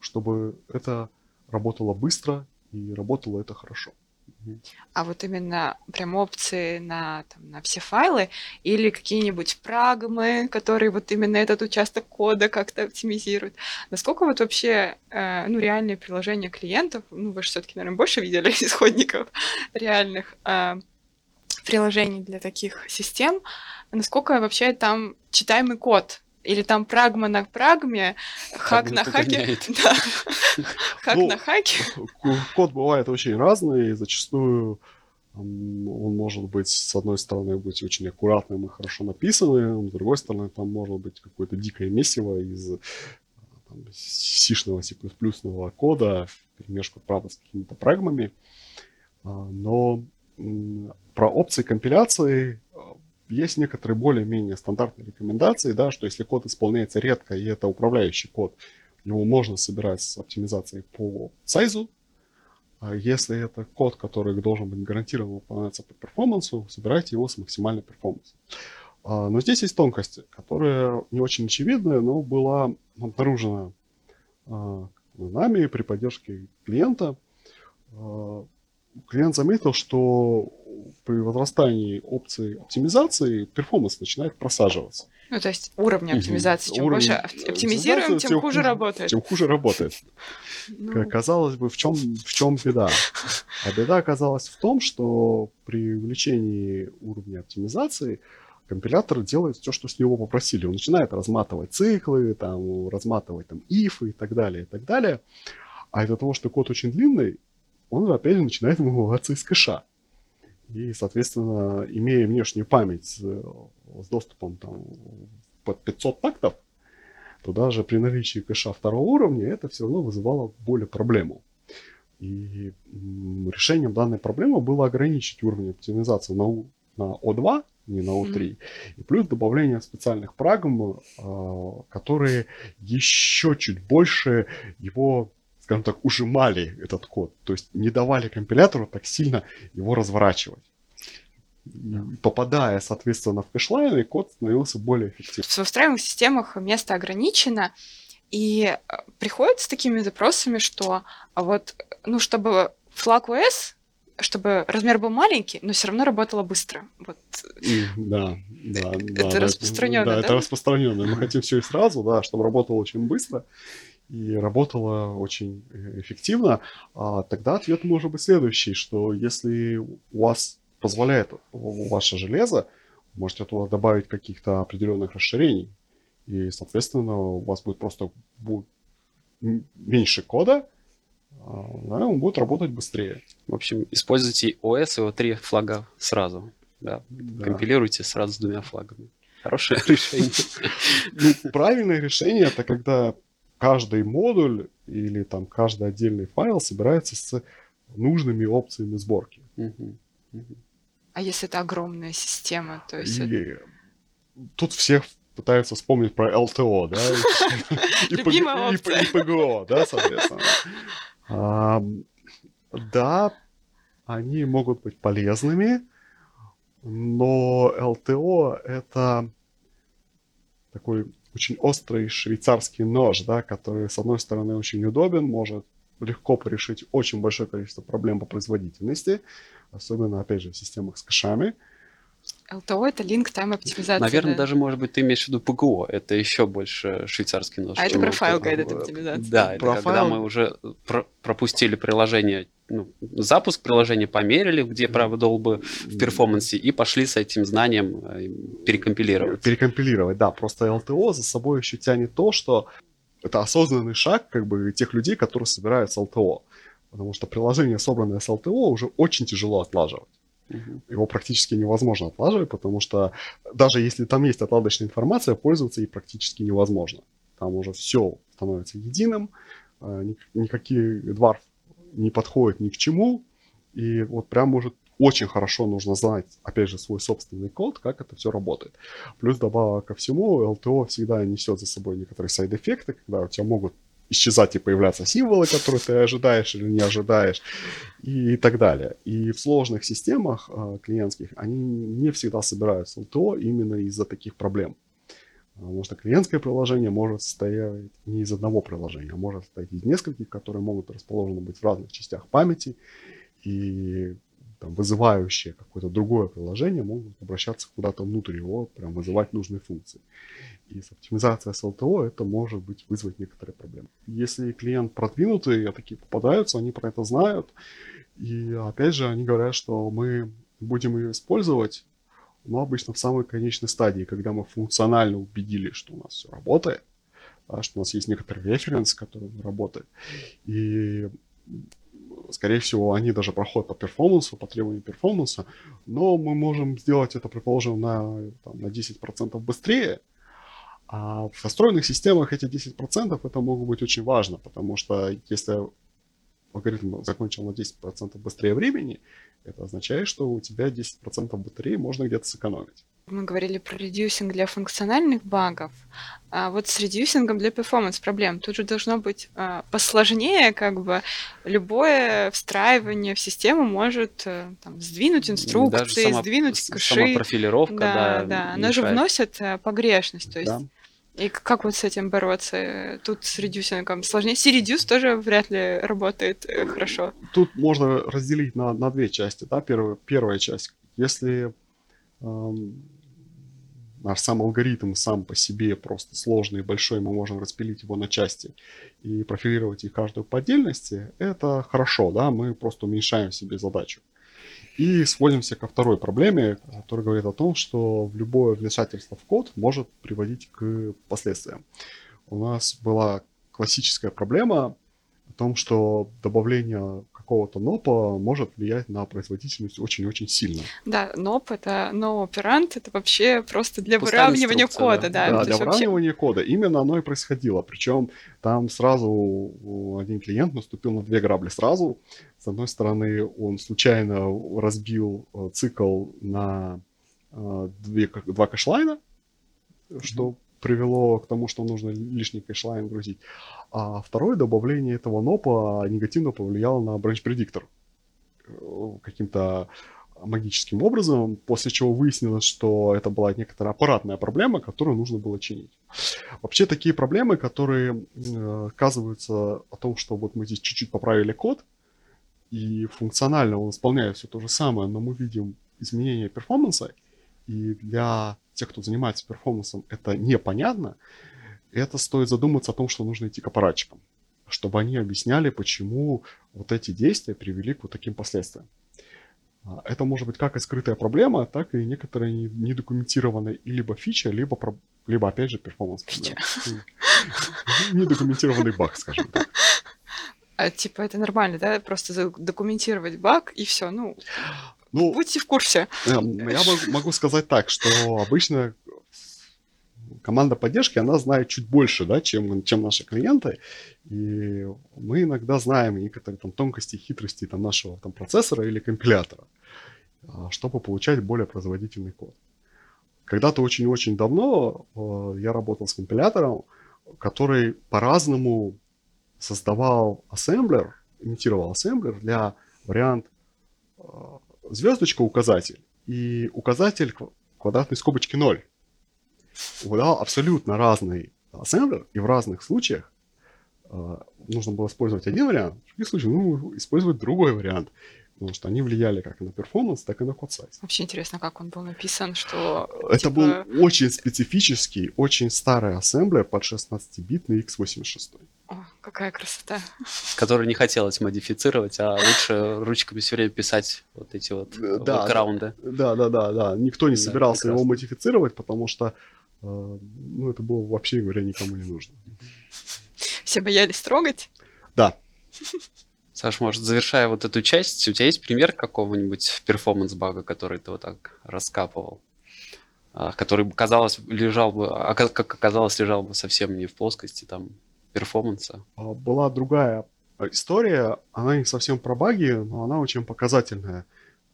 чтобы это работало быстро и работало это хорошо. А вот именно прям опции на, там, на все файлы или какие-нибудь прагмы, которые вот именно этот участок кода как-то оптимизируют. Насколько вот вообще э, ну, реальные приложения клиентов, ну вы же все-таки, наверное, больше видели исходников реальных э, приложений для таких систем, насколько вообще там читаемый код или там прагма на прагме, хак на хаке. Хак Ну, на хаке. Код бывает очень разный, зачастую он может быть, с одной стороны, быть очень аккуратным и хорошо написанным, с другой стороны, там может быть какое-то дикое месиво из э, там, сишного, C++ кода, в перемешку, правда, с какими-то прагмами. А, Но про опции компиляции а, есть некоторые более-менее стандартные рекомендации, да, что если код исполняется редко, и это управляющий код, его можно собирать с оптимизацией по сайзу. А если это код, который должен быть гарантированно выполняться по перформансу, собирайте его с максимальной перформансом. А, Но здесь есть тонкости, которые не очень очевидны, но была обнаружена а, нами при поддержке клиента. А, Клиент заметил, что при возрастании опций оптимизации перформанс начинает просаживаться. Ну, то есть уровни Мгм. оптимизации. Чем Уровень больше оп- оптимизируем, оптимизации, тем хуже работает. Тем хуже работает. Ну, Казалось бы, в чем, в чем беда? А беда оказалась в том, что при увеличении уровня оптимизации компилятор делает все, что с него попросили. Он начинает разматывать циклы, там, разматывать там, ифы и так далее, и так далее. А из-за того, что код очень длинный, он опять же начинает вымываться из кэша. И, соответственно, имея внешнюю память с, с доступом там, под 500 тактов, то даже при наличии кэша второго уровня это все равно вызывало более проблему. И решением данной проблемы было ограничить уровень оптимизации на, У- на O2, не на O3, и плюс добавление специальных прагм, а, которые еще чуть больше его, скажем так, ужимали этот код, то есть не давали компилятору так сильно его разворачивать. И попадая, соответственно, в кэшлайны, код становился более эффективным. в встраиваемых системах место ограничено, и э, приходят с такими запросами, что а вот, ну, чтобы флаг OS, чтобы размер был маленький, но все равно работало быстро. Вот. Да, да, да. Это распространённо, Да, да? это распространенно. Мы хотим все и сразу, да, чтобы работало очень быстро и работало очень э, эффективно. А тогда ответ может быть следующий, что если у вас позволяет ваше железо, можете туда добавить каких-то определенных расширений. И, соответственно, у вас будет просто будет меньше кода, а, да, он будет работать быстрее. В общем, используйте ОС и O3 флага сразу. Да. Да. Компилируйте сразу с двумя флагами. Хорошее решение. Ну, правильное решение это когда каждый модуль или там каждый отдельный файл собирается с нужными опциями сборки. Мгм. Мгм. А если это огромная система, то есть... это- И тут все пытаются вспомнить про ЛТО, да, и- ПГО, да, соответственно. Да, они могут быть полезными, но ЛТО это такой очень острый швейцарский нож, да, который, с одной стороны, очень удобен, может легко порешить очень большое количество проблем по производительности, особенно, опять же, в системах с кэшами. LTO — это link time оптимизация. Наверное, да. даже, может быть, ты имеешь в виду ПГО. Это еще больше швейцарский нож. А это чем про LTO. файл guided оптимизация. Да, это Про когда мы уже про- пропустили приложение, ну, запуск приложения померили, где правый долбы в перформансе, и пошли с этим знанием э, перекомпилировать. Перекомпилировать, да. Просто ЛТО за собой еще тянет то, что это осознанный шаг как бы тех людей, которые собирают с ЛТО. Потому что приложение, собранное с ЛТО, уже очень тяжело отлаживать. Мгм. Его практически невозможно отлаживать, потому что даже если там есть отладочная информация, пользоваться ей практически невозможно. Там уже все становится единым, э, ник- никакие дварф не подходят ни к чему, и вот прям может очень хорошо нужно знать, опять же, свой собственный код, как это все работает. Плюс добавок ко всему, ЛТО всегда несет за собой некоторые сайд-эффекты, когда у тебя могут исчезать и появляться символы, которые ты ожидаешь или не ожидаешь, и так далее. И в сложных системах э, клиентских они не всегда собирают с ЛТО именно из-за таких проблем. Потому что клиентское приложение может состоять не из одного приложения, а может состоять из нескольких, которые могут расположены быть в разных частях памяти. и там, вызывающие какое-то другое приложение могут обращаться куда-то внутрь его, прям вызывать нужные функции. И с оптимизацией с LTO это может быть вызвать некоторые проблемы. Если клиент продвинутый, а такие попадаются, они про это знают. И опять же, они говорят, что мы будем ее использовать, но обычно в самой конечной стадии, когда мы функционально убедили, что у нас все работает, что у нас есть некоторый референс, который работает. И скорее всего, они даже проходят по перформансу, по требованию перформанса, но мы можем сделать это, предположим, на, там, на 10% быстрее, а в настроенных системах эти 10% это могут быть очень важно, потому что если алгоритм закончил на 10% быстрее времени, это означает, что у тебя 10% батареи можно где-то сэкономить. Мы говорили про редюсинг для функциональных багов, а вот с reducing ом для performance проблем тут же должно быть а, посложнее, как бы любое встраивание в систему может а, там, сдвинуть инструкции, сама, сдвинуть кэши. Сама профилировка, да, да, да. Она же вносит а, погрешность, то есть да. И как вот с этим бороться? Тут с reducing ом сложнее. C-Reduce тоже вряд ли работает э, хорошо. Тут можно разделить на, на две части. Да? Первая, первая часть. Если эм, наш сам алгоритм сам по себе просто сложный и большой, мы можем распилить его на части и профилировать их каждую по отдельности, это хорошо, да, мы просто уменьшаем себе задачу. И сводимся ко второй проблеме, которая говорит о том, что любое вмешательство в код может приводить к последствиям. У нас была классическая проблема о том, что добавление какого-то НОПа может влиять на производительность очень-очень сильно. Да, NOP это no operand, это вообще просто для Пустая выравнивания кода, да. Да, для выравнивания вообще... кода. Именно оно и происходило. Причем там сразу один клиент наступил на две грабли сразу. С одной стороны, он случайно разбил э, цикл на э, две, два cache line а, что привело к тому, что нужно лишний cache line грузить. А второе добавление этого NOP а негативно повлияло на Predictor э, каким-то магическим образом, после чего выяснилось, что это была некоторая аппаратная проблема, которую нужно было чинить. Вообще такие проблемы, которые э, оказываются о том, что вот мы здесь чуть-чуть поправили код, и функционально он исполняет все то же самое, но мы видим изменение перформанса, и для тех, кто занимается перформансом, это непонятно, это стоит задуматься о том, что нужно идти к аппаратчикам, чтобы они объясняли, почему вот эти действия привели к вот таким последствиям. А, это может быть как и скрытая проблема, так и некоторая недокументированная либо фича, либо, либо опять же, перформанс. Недокументированный баг, скажем так. А, типа это нормально, да? Просто документировать баг и все, ну, ну будьте в курсе. Эм, я могу сказать так, что обычно команда поддержки, она знает чуть больше, да, чем, чем наши клиенты. И мы иногда знаем некоторые там тонкости, хитрости там, нашего там, процессора или компилятора, а, чтобы получать более производительный код. Когда-то очень-очень давно э, я работал с компилятором, который по-разному создавал ассемблер, имитировал ассемблер для вариант э, звездочка указатель и указатель квадратной скобочки 0 выдал абсолютно разный ассемблер, и в разных случаях э, нужно было использовать один вариант, в других случаях ну, использовать другой вариант. Потому что они влияли как на перформанс, так и на код сайз. Вообще интересно, как он был написан, что... Это типа... был очень специфический, очень старый ассемблер под 16-битный x86. О, какая красота. Который не хотелось модифицировать, а лучше ручками все время писать вот эти вот да, воркаунды. Да, да, да, да. Никто не да, собирался прекрасно. его модифицировать, потому что Э, ну, это было вообще говоря никому не нужно. Все боялись трогать? Да. Саш, может, завершая вот эту часть, у тебя есть пример какого-нибудь перформанс-бага, который ты вот так раскапывал? А, который, казалось, лежал бы, а как оказалось, лежал бы совсем не в плоскости там перформанса? А, была другая история, она не совсем про баги, но она очень показательная.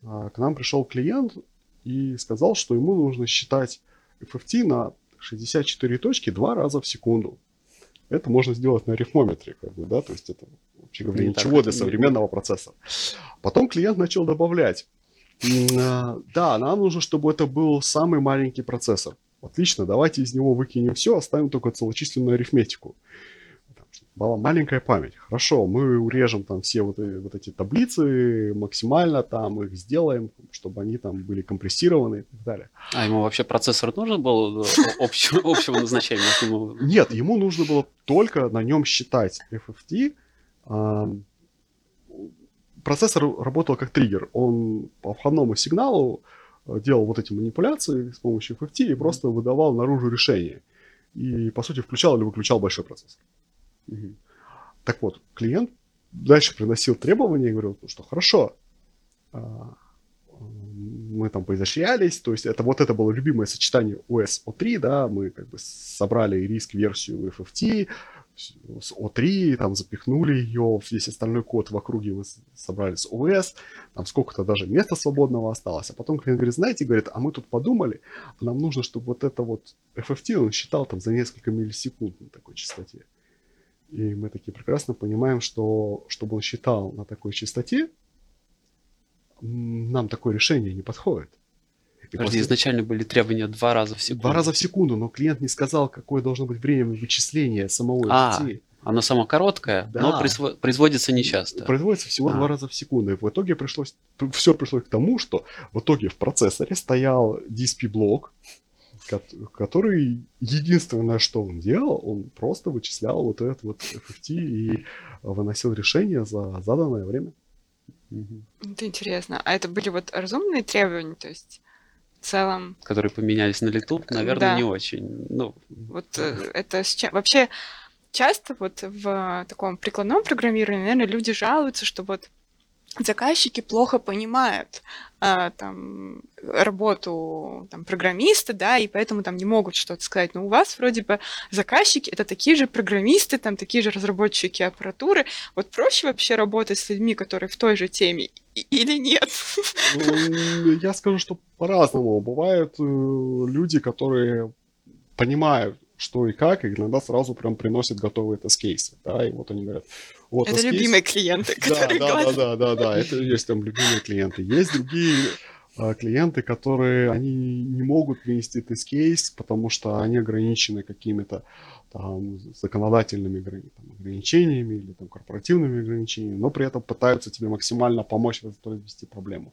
К нам пришел клиент и сказал, что ему нужно считать FFT на 64 точки два раза в секунду. Это можно сделать на арифмометре, как бы, да, то есть это, говоря, ничего для современного процессора. Потом клиент начал добавлять. А, да, нам нужно, чтобы это был самый маленький процессор. Отлично, давайте из него выкинем все, оставим только целочисленную арифметику. была маленькая память. Хорошо, мы урежем там все вот, вот эти таблицы максимально, там их сделаем, чтобы они там были компрессированы и так далее. А ему вообще процессор нужен был общего, общего назначения? Нет, ему нужно было только на нем считать FFT. Процессор работал как триггер. Он по входному сигналу э, делал вот эти манипуляции с помощью FFT и просто выдавал наружу решение. И, по сути, включал или выключал большой процессор. Угу. Так вот, клиент дальше приносил требования и говорил, ну что, хорошо, а, мы там поизощрялись, то есть это вот это было любимое сочетание OS O3, да, мы как бы собрали риск-версию FFT с O3, там запихнули ее, весь остальной код в округе мы собрали с OS, там сколько-то даже места свободного осталось, а потом клиент говорит, знаете, говорит, а мы тут подумали, нам нужно, чтобы вот это вот FFT он считал там за несколько миллисекунд на такой частоте. И мы такие прекрасно понимаем, что чтобы он считал на такой частоте, нам такое решение не подходит. И Подожди, после... изначально были требования два раза в секунду. Два раза в секунду, но клиент не сказал, какое должно быть время вычисления самого а, сети. Оно само короткое, да. но производится производится нечасто. Производится всего а. два раза в секунду. И в итоге пришлось, все пришло к тому, что в итоге в процессоре стоял DSP-блок, который единственное, что он делал, он просто вычислял вот этот вот FFT и выносил решение за заданное время. Это интересно. А это были вот разумные требования, то есть в целом... Которые поменялись на лету, наверное, да. не очень. Ну... Вот э, это с чем... Вообще часто вот в таком прикладном программировании, наверное, люди жалуются, что вот заказчики плохо понимают а, там, работу там, программиста, да, и поэтому там не могут что-то сказать. Но у вас вроде бы заказчики это такие же программисты, там такие же разработчики аппаратуры. Вот проще вообще работать с людьми, которые в той же теме или нет? Ну, я скажу, что по-разному. Бывают э, люди, которые понимают, что и как, и иногда сразу прям приносят готовые тест-кейсы, да, и вот они говорят, вот Это любимые клиенты, которые да, да, да, да, да, да, это есть там любимые клиенты. Есть другие клиенты, которые они не могут принести тест-кейс, потому что они ограничены какими-то там, законодательными там, ограничениями или там, корпоративными ограничениями, но при этом пытаются тебе максимально помочь развести проблему.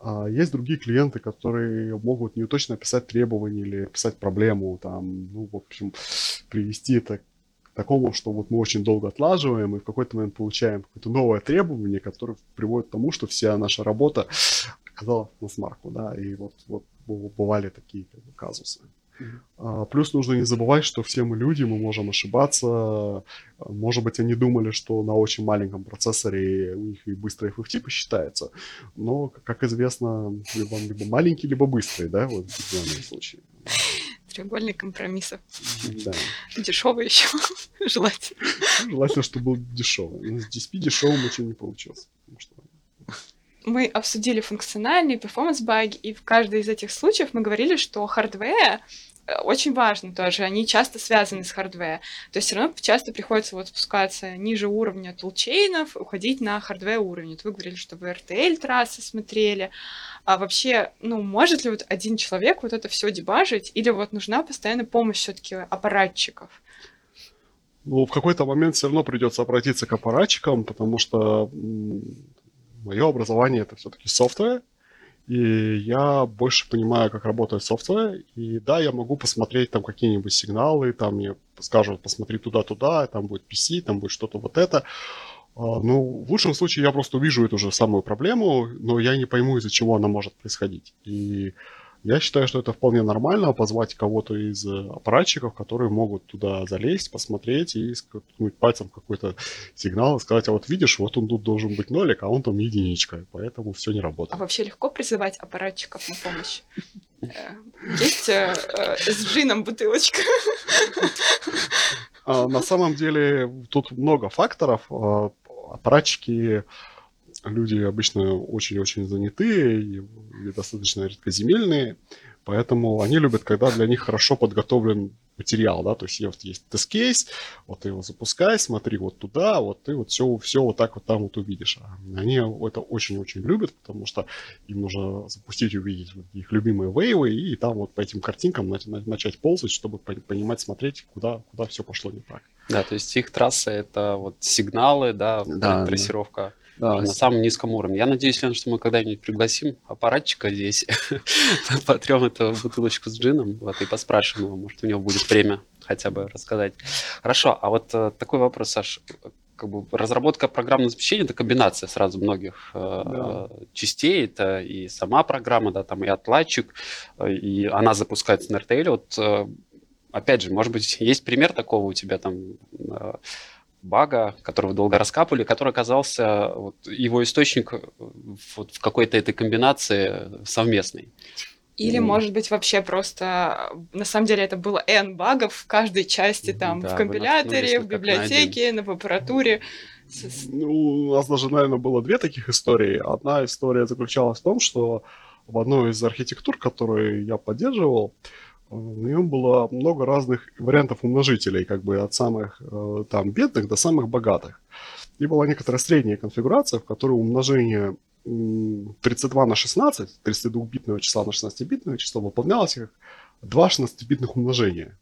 А есть другие клиенты, которые могут не точно описать требования или описать проблему, там, ну, в общем, привести это к такому, что вот мы очень долго отлаживаем и в какой-то момент получаем какое-то новое требование, которое приводит к тому, что вся наша работа оказалась на смарку, да, и вот, вот бывали такие как бы, казусы. А, плюс нужно не забывать, что все мы люди, мы можем ошибаться. Может быть, они думали, что на очень маленьком процессоре у них и быстрый FFT посчитается. Но, как известно, либо, либо маленький, либо быстрый, да, вот в данном случае. Треугольник компромиссов. Да. Дешевый еще, желательно. Желательно, чтобы был дешевый. Но с DSP дешевым очень не получилось. Что... Мы обсудили функциональные performance-баги, и в каждой из этих случаев мы говорили, что hardware Э, очень важно тоже, они часто связаны с хардвер. То есть все равно часто приходится вот спускаться ниже уровня toolchain ов, уходить на hardware уровень. Вот вы говорили, что вы RTL трассы смотрели. А вообще, ну, может ли вот один человек вот это все дебажить, или вот нужна постоянно помощь все-таки аппаратчиков? Ну, в какой-то момент все равно придется обратиться к аппаратчикам, потому что мое образование это все-таки software, и я больше понимаю, как работает software. И да, я могу посмотреть там какие-нибудь сигналы, там мне скажут, посмотри туда-туда, там будет PC, там будет что-то вот это. А, ну, в лучшем случае я просто увижу эту же самую проблему, но я не пойму, из-за чего она может происходить. И я считаю, что это вполне нормально позвать кого-то из э, аппаратчиков, которые могут туда залезть, посмотреть и ткнуть пальцем какой-то сигнал и сказать, а вот видишь, вот он тут должен быть нолик, а он там единичка, поэтому все не работает. А вообще легко призывать аппаратчиков на помощь? Э, есть э, с джином бутылочка? А, на самом деле тут много факторов. А, аппаратчики люди обычно очень-очень занятые и, и достаточно редкоземельные, Поэтому они любят, когда для них хорошо подготовлен материал, да, то есть вот есть тест-кейс, вот ты его запускай, смотри вот туда, вот ты вот все, все вот так вот там вот увидишь. А они это очень-очень любят, потому что им нужно запустить, увидеть вот их любимые вейвы и там вот по этим картинкам начать ползать, чтобы понимать, смотреть, куда, куда все пошло не так. Да, то есть их трасса это вот сигналы, да, да трассировка. Да да, на самом низком уровне. Я надеюсь, Лен, что мы когда-нибудь пригласим аппаратчика здесь, потрем эту бутылочку с джином, вот, и поспрашиваем его, может, у него будет время хотя бы рассказать. Хорошо, а вот э, такой вопрос, Саш, как бы разработка программного обеспечения это комбинация сразу многих э, да. частей. Это и сама программа, да, там и отладчик, э, и она запускается на RTL. Вот э, опять же, может быть, есть пример такого у тебя там э, бага, который вы долго раскапывали, который оказался, вот, его источник э, вот, в какой-то этой комбинации совместной. Или, может быть, вообще просто, на самом деле, это было N багов в каждой части, там, да, в компиляторе, в библиотеке, на, на аппаратуре. Ну, у нас даже, наверное, было две таких истории. Одна история заключалась в том, что в одной из архитектур, которые я поддерживал, в нем было много разных вариантов умножителей, как бы от самых э, там бедных до самых богатых. И была некоторая средняя конфигурация, в которой умножение 32 на 16, 32-битного числа на 16-битное число выполнялось как два 16-битных умножения.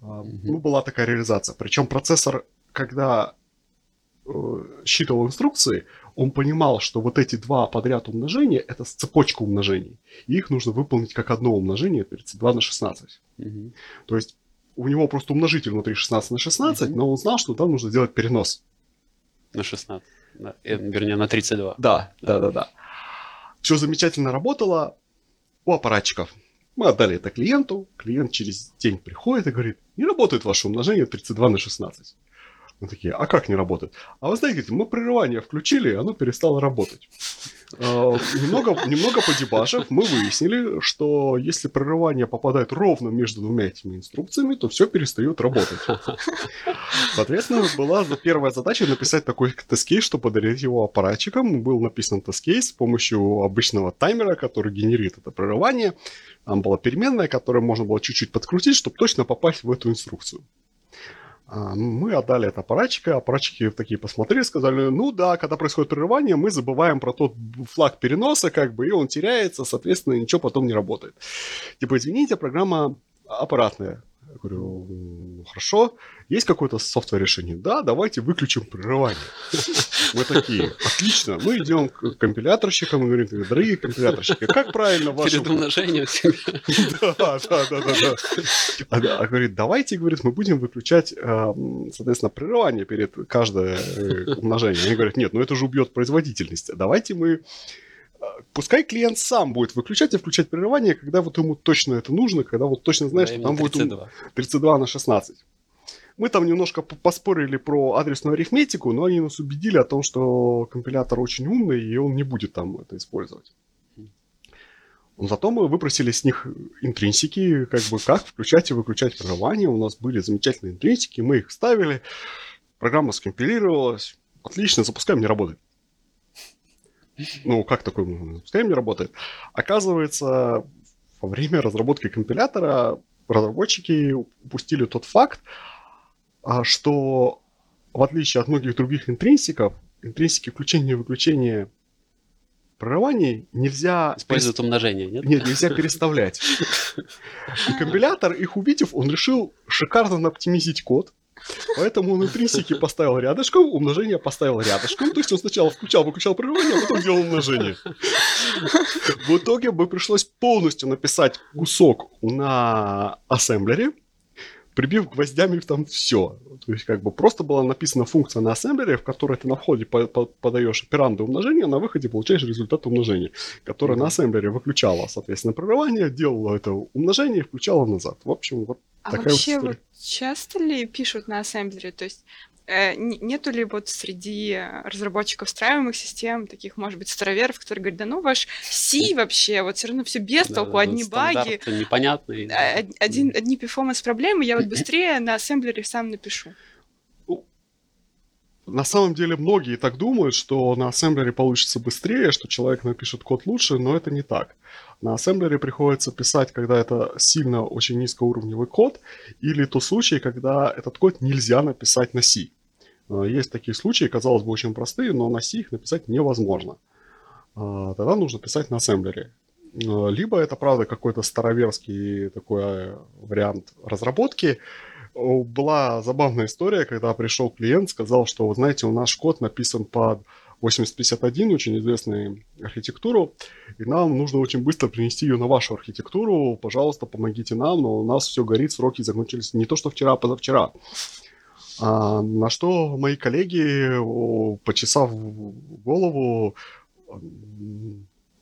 Mm-hmm. Ну, была такая реализация. Причем процессор, когда э, считывал инструкции, он понимал, что вот эти два подряд умножения – это цепочка умножений. И их нужно выполнить как одно умножение, 32 на 16. Угу. То есть у него просто умножитель внутри 16 на 16, угу. но он знал, что там нужно сделать перенос. На 16. Да. Э, вернее, на 32. Да, да, да, да. Все замечательно работало у аппаратчиков. Мы отдали это клиенту, клиент через день приходит и говорит, не работает ваше умножение 32 на 16. Мы такие, а как не работает? А вы знаете, мы прерывание включили, и оно перестало работать. А, немного, немного подебашив, мы выяснили, что если прерывание попадает ровно между двумя этими инструкциями, то все перестает работать. Соответственно, была первая задача написать такой тест-кейс, чтобы подарить его аппаратчикам. Был написан тест-кейс с помощью обычного таймера, который генерит это прерывание. Там была переменная, которую можно было чуть-чуть подкрутить, чтобы точно попасть в эту инструкцию. А, мы отдали это аппаратчика, аппаратчики такие посмотрели, сказали, ну да, когда происходит прерывание, мы забываем про тот флаг переноса, как бы, и он теряется, соответственно, ничего потом не работает. Типа, извините, программа аппаратная. Я говорю, хорошо. Есть какое-то софтвер решение? Да, давайте выключим прерывание. Мы такие, отлично. Мы идем к компиляторщикам и говорим, дорогие компиляторщики, как правильно ваше... Перед умножением Да, да, да, да. А, а говорит, давайте, говорит, мы будем выключать, э, соответственно, прерывание перед каждое э, умножение. Они говорят, нет, ну это же убьет производительность. Давайте мы пускай клиент сам будет выключать и включать прерывание, когда вот ему точно это нужно, когда вот точно знает, да, что там 32. будет 32 на 16. Мы там немножко поспорили про адресную арифметику, но они нас убедили о том, что компилятор очень умный, и он не будет там это использовать. Но зато мы выпросили с них интринсики, как бы как включать и выключать прерывание. У нас были замечательные интринсики, мы их ставили, программа скомпилировалась, отлично, запускаем, не работает. Ну, как такой не работает? Оказывается, во время разработки компилятора разработчики упустили тот факт, а, что в отличие от многих других интринсиков, интринсики включения и выключения прерываний нельзя... Используют перес... умножение, нет? Нет, нельзя переставлять. И компилятор, их увидев, он решил шикарно оптимизить код, Поэтому он интринсики поставил рядышком, умножение поставил рядышком. То есть он сначала включал, выключал прерывание, а потом делал умножение. В итоге бы пришлось полностью написать кусок на ассемблере, прибив гвоздями там все. То есть как бы просто была написана функция на ассемблере, в которой ты на входе по по подаешь операнды умножения, а на выходе получаешь результат умножения, которая mm-hmm. на ассемблере выключала, соответственно, прерывание, делала это умножение и включала назад. В общем, вот а такая вообще вот, вот часто ли пишут на ассемблере? То есть нету ли вот среди разработчиков встраиваемых систем таких, может быть, староверов, которые говорят, да ну ваш C вообще, вот все равно все без толку, да, одни баги. Непонятные. Один, одни перформанс проблемы, я вот быстрее на ассемблере сам напишу. на самом деле многие так думают, что на ассемблере получится быстрее, что человек напишет код лучше, но это не так. На ассемблере приходится писать, когда это сильно очень низкоуровневый код, или то случай, когда этот код нельзя написать на C. А, есть такие случаи, казалось бы, очень простые, но на C их написать невозможно. А, тогда нужно писать на ассемблере. А, либо это, правда, какой-то староверский такой вариант разработки, была забавная история, когда пришел клиент, сказал, что, вы знаете, у нас код написан под 8051, очень известную архитектуру, и нам нужно очень быстро принести ее на вашу архитектуру. Пожалуйста, помогите нам, но у нас все горит, сроки закончились не то, что вчера, а позавчера. А, на что мои коллеги, почесав голову,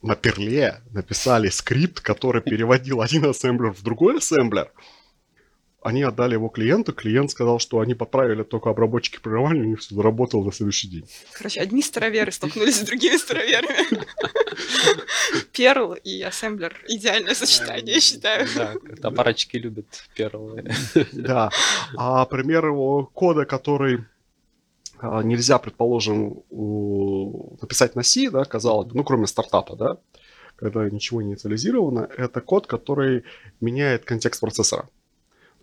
на перле написали скрипт, который переводил один ассемблер в другой ассемблер – они отдали его клиенту, клиент сказал, что они подправили только обработчики программирования, у них все заработало на следующий день. Короче, одни староверы столкнулись с другими староверами. Перл и ассемблер – идеальное сочетание, я считаю. Да, аппаратчики любят перл. Да. А пример его кода, который а, нельзя, предположим, написать на C, да, казалось бы, ну, кроме стартапа, да, когда ничего не инициализировано, это код, который меняет контекст процессора.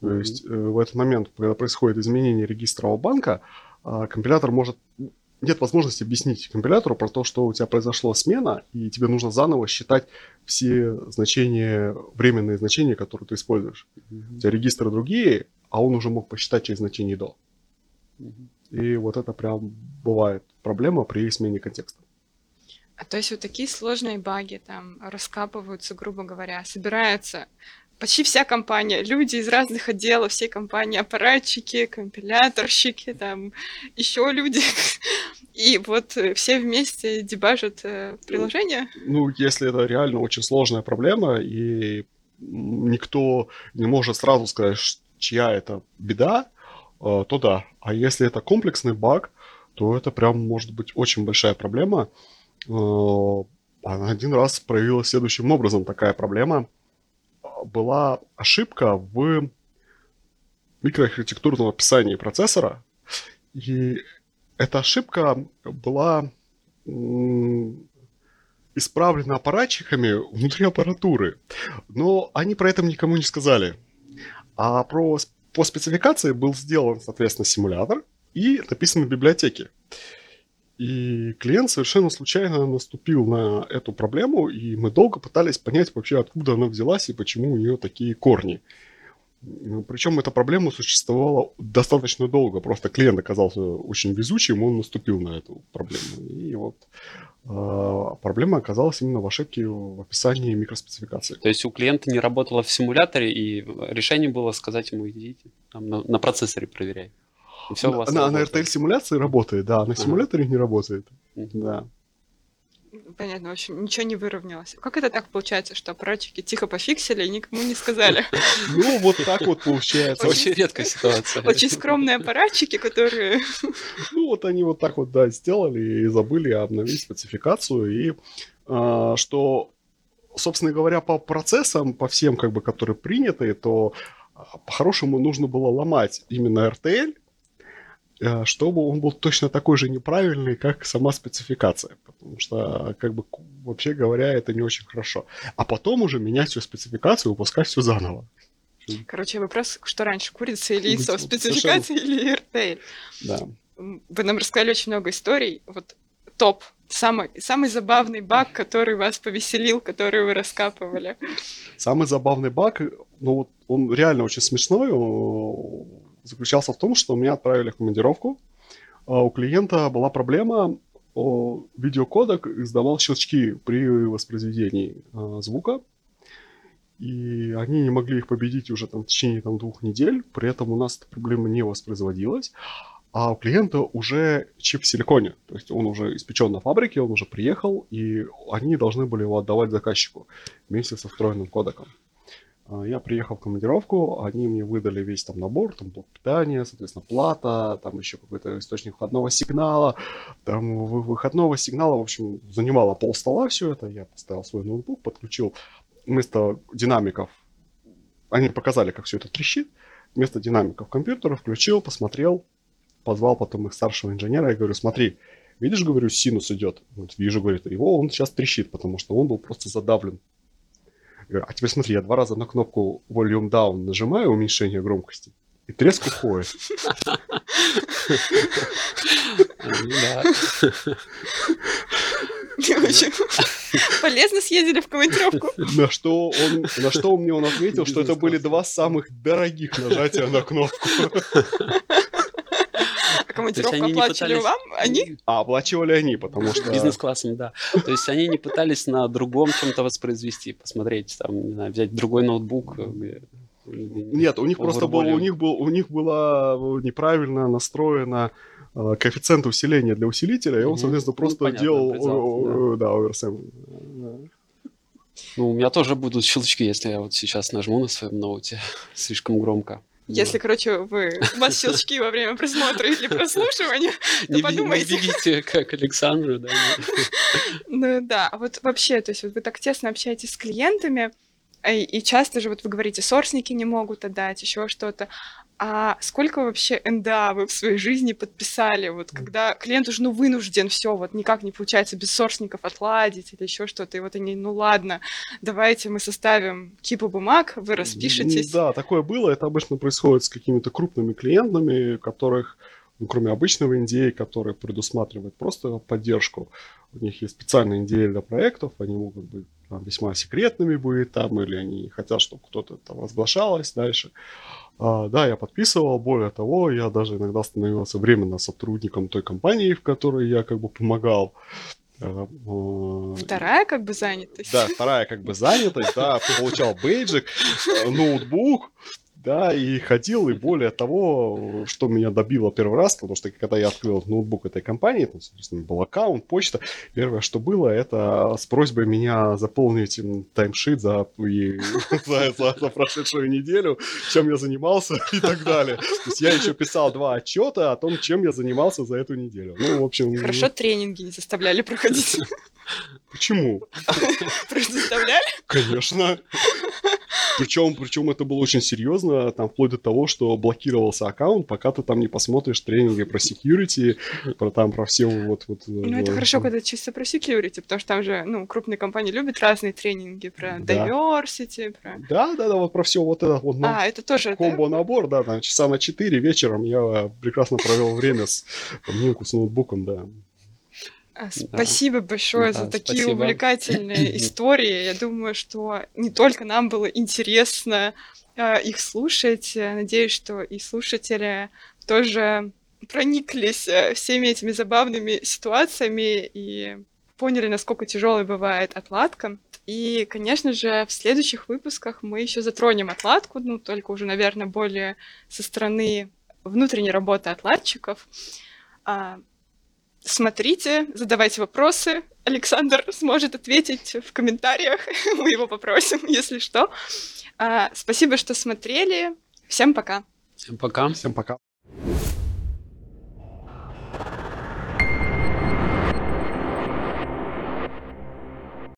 То есть э, в этот момент, когда происходит изменение регистрового банка, э, компилятор может нет возможности объяснить компилятору про то, что у тебя произошла смена, и тебе нужно заново считать все значения, временные значения, которые ты используешь. Mm-hmm. У тебя регистры другие, а он уже мог посчитать через значения до. Mm-hmm. И вот это прям бывает проблема при смене контекста. А то есть вот такие сложные баги там раскапываются, грубо говоря, собираются почти вся компания, люди из разных отделов всей компании, аппаратчики, компиляторщики, там еще люди. И вот э, все вместе дебажат э, приложение. Ну, если это реально очень сложная проблема, и никто не может сразу сказать, чья это беда, э, то да. А если это комплексный баг, то это прям может быть очень большая проблема. Э, один раз проявилась следующим образом такая проблема – была ошибка в микроархитектурном описании процессора. И эта ошибка была исправлена аппаратчиками внутри аппаратуры. Но они про это никому не сказали. А про, по спецификации был сделан, соответственно, симулятор и написаны библиотеки. И клиент совершенно случайно наступил на эту проблему, и мы долго пытались понять вообще, откуда она взялась и почему у нее такие корни. Причем эта проблема существовала достаточно долго. Просто клиент оказался очень везучим, он наступил на эту проблему. И вот э, проблема оказалась именно в ошибке в описании микроспецификации. То есть у клиента не работало в симуляторе, и решение было сказать ему, идите, там, на, на процессоре проверяй. И все на, у вас на, на RTL симуляции работает, да, на симуляторе не работает. Да. Понятно, в общем, ничего не выровнялось. Как это так получается, что аппаратчики тихо пофиксили и никому не сказали? Ну, вот так вот получается. Очень редкая ситуация. Очень скромные аппаратчики, которые... Ну, вот они вот так вот, да, сделали и забыли обновить спецификацию. И а, что, собственно говоря, по процессам, по всем, как бы, которые приняты, то а, по-хорошему нужно было ломать именно RTL, чтобы он был точно такой же неправильный, как сама спецификация. Потому что, как бы, вообще говоря, это не очень хорошо. А потом уже менять всю спецификацию, выпускать все заново. Короче, вопрос, что раньше, курица или яйцо, спецификация или RTL? Да. Вы нам рассказали очень много историй. Вот топ, самый, самый забавный баг, который вас повеселил, который вы раскапывали. Самый забавный баг, ну вот он реально очень смешной, заключался в том, что меня отправили в командировку. А у клиента была проблема, видеокодек издавал щелчки при воспроизведении а, звука, и они не могли их победить уже там, в течение там, двух недель, при этом у нас эта проблема не воспроизводилась, а у клиента уже чип в силиконе, то есть он уже испечен на фабрике, он уже приехал, и они должны были его отдавать заказчику вместе со встроенным кодеком. А, я приехал в командировку, они мне выдали весь там набор, там блок питания, соответственно, плата, там еще какой-то источник входного сигнала, там выходного сигнала, в общем, занимало пол стола все это. Я поставил свой ноутбук, подключил вместо динамиков, они показали, как все это трещит, вместо динамиков компьютера включил, посмотрел, позвал потом их старшего инженера и говорю, смотри, видишь, говорю, синус идет. Вот вижу, говорит, его он сейчас трещит, потому что он был просто задавлен. Говорю, а теперь смотри, я два раза на кнопку volume down нажимаю уменьшение громкости, и треск уходит. Полезно съездили в командировку. На что он, на что мне он ответил, что это были два самых дорогих нажатия на кнопку. А командировку оплачивали вам? Они? А оплачивали они, потому что... Бизнес-классом, да. То есть они не пытались на другом чем-то воспроизвести, посмотреть, там, не знаю, взять другой ноутбук, нет, у них просто было, у них был, у них была неправильно настроена э, коэффициент усиления для усилителя, и он, соответственно, ну, просто ну, делал, да, оверсэм. Ну, у меня тоже будут щелчки, если я вот сейчас нажму на своем ноуте слишком громко. Если, короче, вы, у вас щелчки во время просмотра или прослушивания, то подумайте. Не видите, как Александру, да. Ну да, а вот вообще, то есть вы так тесно общаетесь с клиентами, и часто же вот вы говорите, сорсники не могут отдать, еще что-то. А сколько вообще НДА вы в своей жизни подписали, вот когда клиент уже ну вынужден все, вот никак не получается без сорсников отладить или еще что-то, и вот они, ну ладно, давайте мы составим кипу бумаг, вы распишетесь. Да, такое было, это обычно происходит с какими-то крупными клиентами, которых ну, кроме обычного NDA, который предусматривает просто поддержку, у них есть специальные NDA для проектов, они могут быть там, весьма секретными будет там, или они хотят, чтобы кто-то это возглашалось дальше. А, да, я подписывал, более того, я даже иногда становился временно сотрудником той компании, в которой я как бы помогал. А, вторая как бы занятость. Да, вторая как бы занятость, да, получал бейджик, ноутбук, да, и ходил, и более того, что меня добило первый раз, потому что когда я открыл ноутбук этой компании, там, соответственно, был аккаунт, почта, первое, что было, это с просьбой меня заполнить таймшит за, и, за, за, за прошедшую неделю, чем я занимался и так далее. То есть я еще писал два отчета о том, чем я занимался за эту неделю. Ну, в общем... Хорошо тренинги не заставляли проходить. Почему? Предоставляли? Конечно. Причем, причем это было очень серьезно, там вплоть до того, что блокировался аккаунт, пока ты там не посмотришь тренинги про security, про там про все вот... вот ну, это хорошо, когда чисто про security, потому что там же, ну, крупные компании любят разные тренинги про да. diversity, про... Да, да, да, вот про все вот это вот. Ну, а, это тоже... Комбо-набор, да, там часа на 4 вечером я прекрасно провел время с Минку с ноутбуком, да. А, спасибо большое да, за такие спасибо. увлекательные истории. Я думаю, что не только нам было интересно э, их слушать. Надеюсь, что и слушатели тоже прониклись э, всеми этими забавными ситуациями и поняли, насколько тяжелой бывает отладка. И, конечно же, в следующих выпусках мы еще затронем отладку, ну, только уже, наверное, более со стороны внутренней работы отладчиков. Смотрите, задавайте вопросы. Александр сможет ответить в комментариях. Мы его попросим, если что. А, спасибо, что смотрели. Всем пока. Всем пока. Всем пока.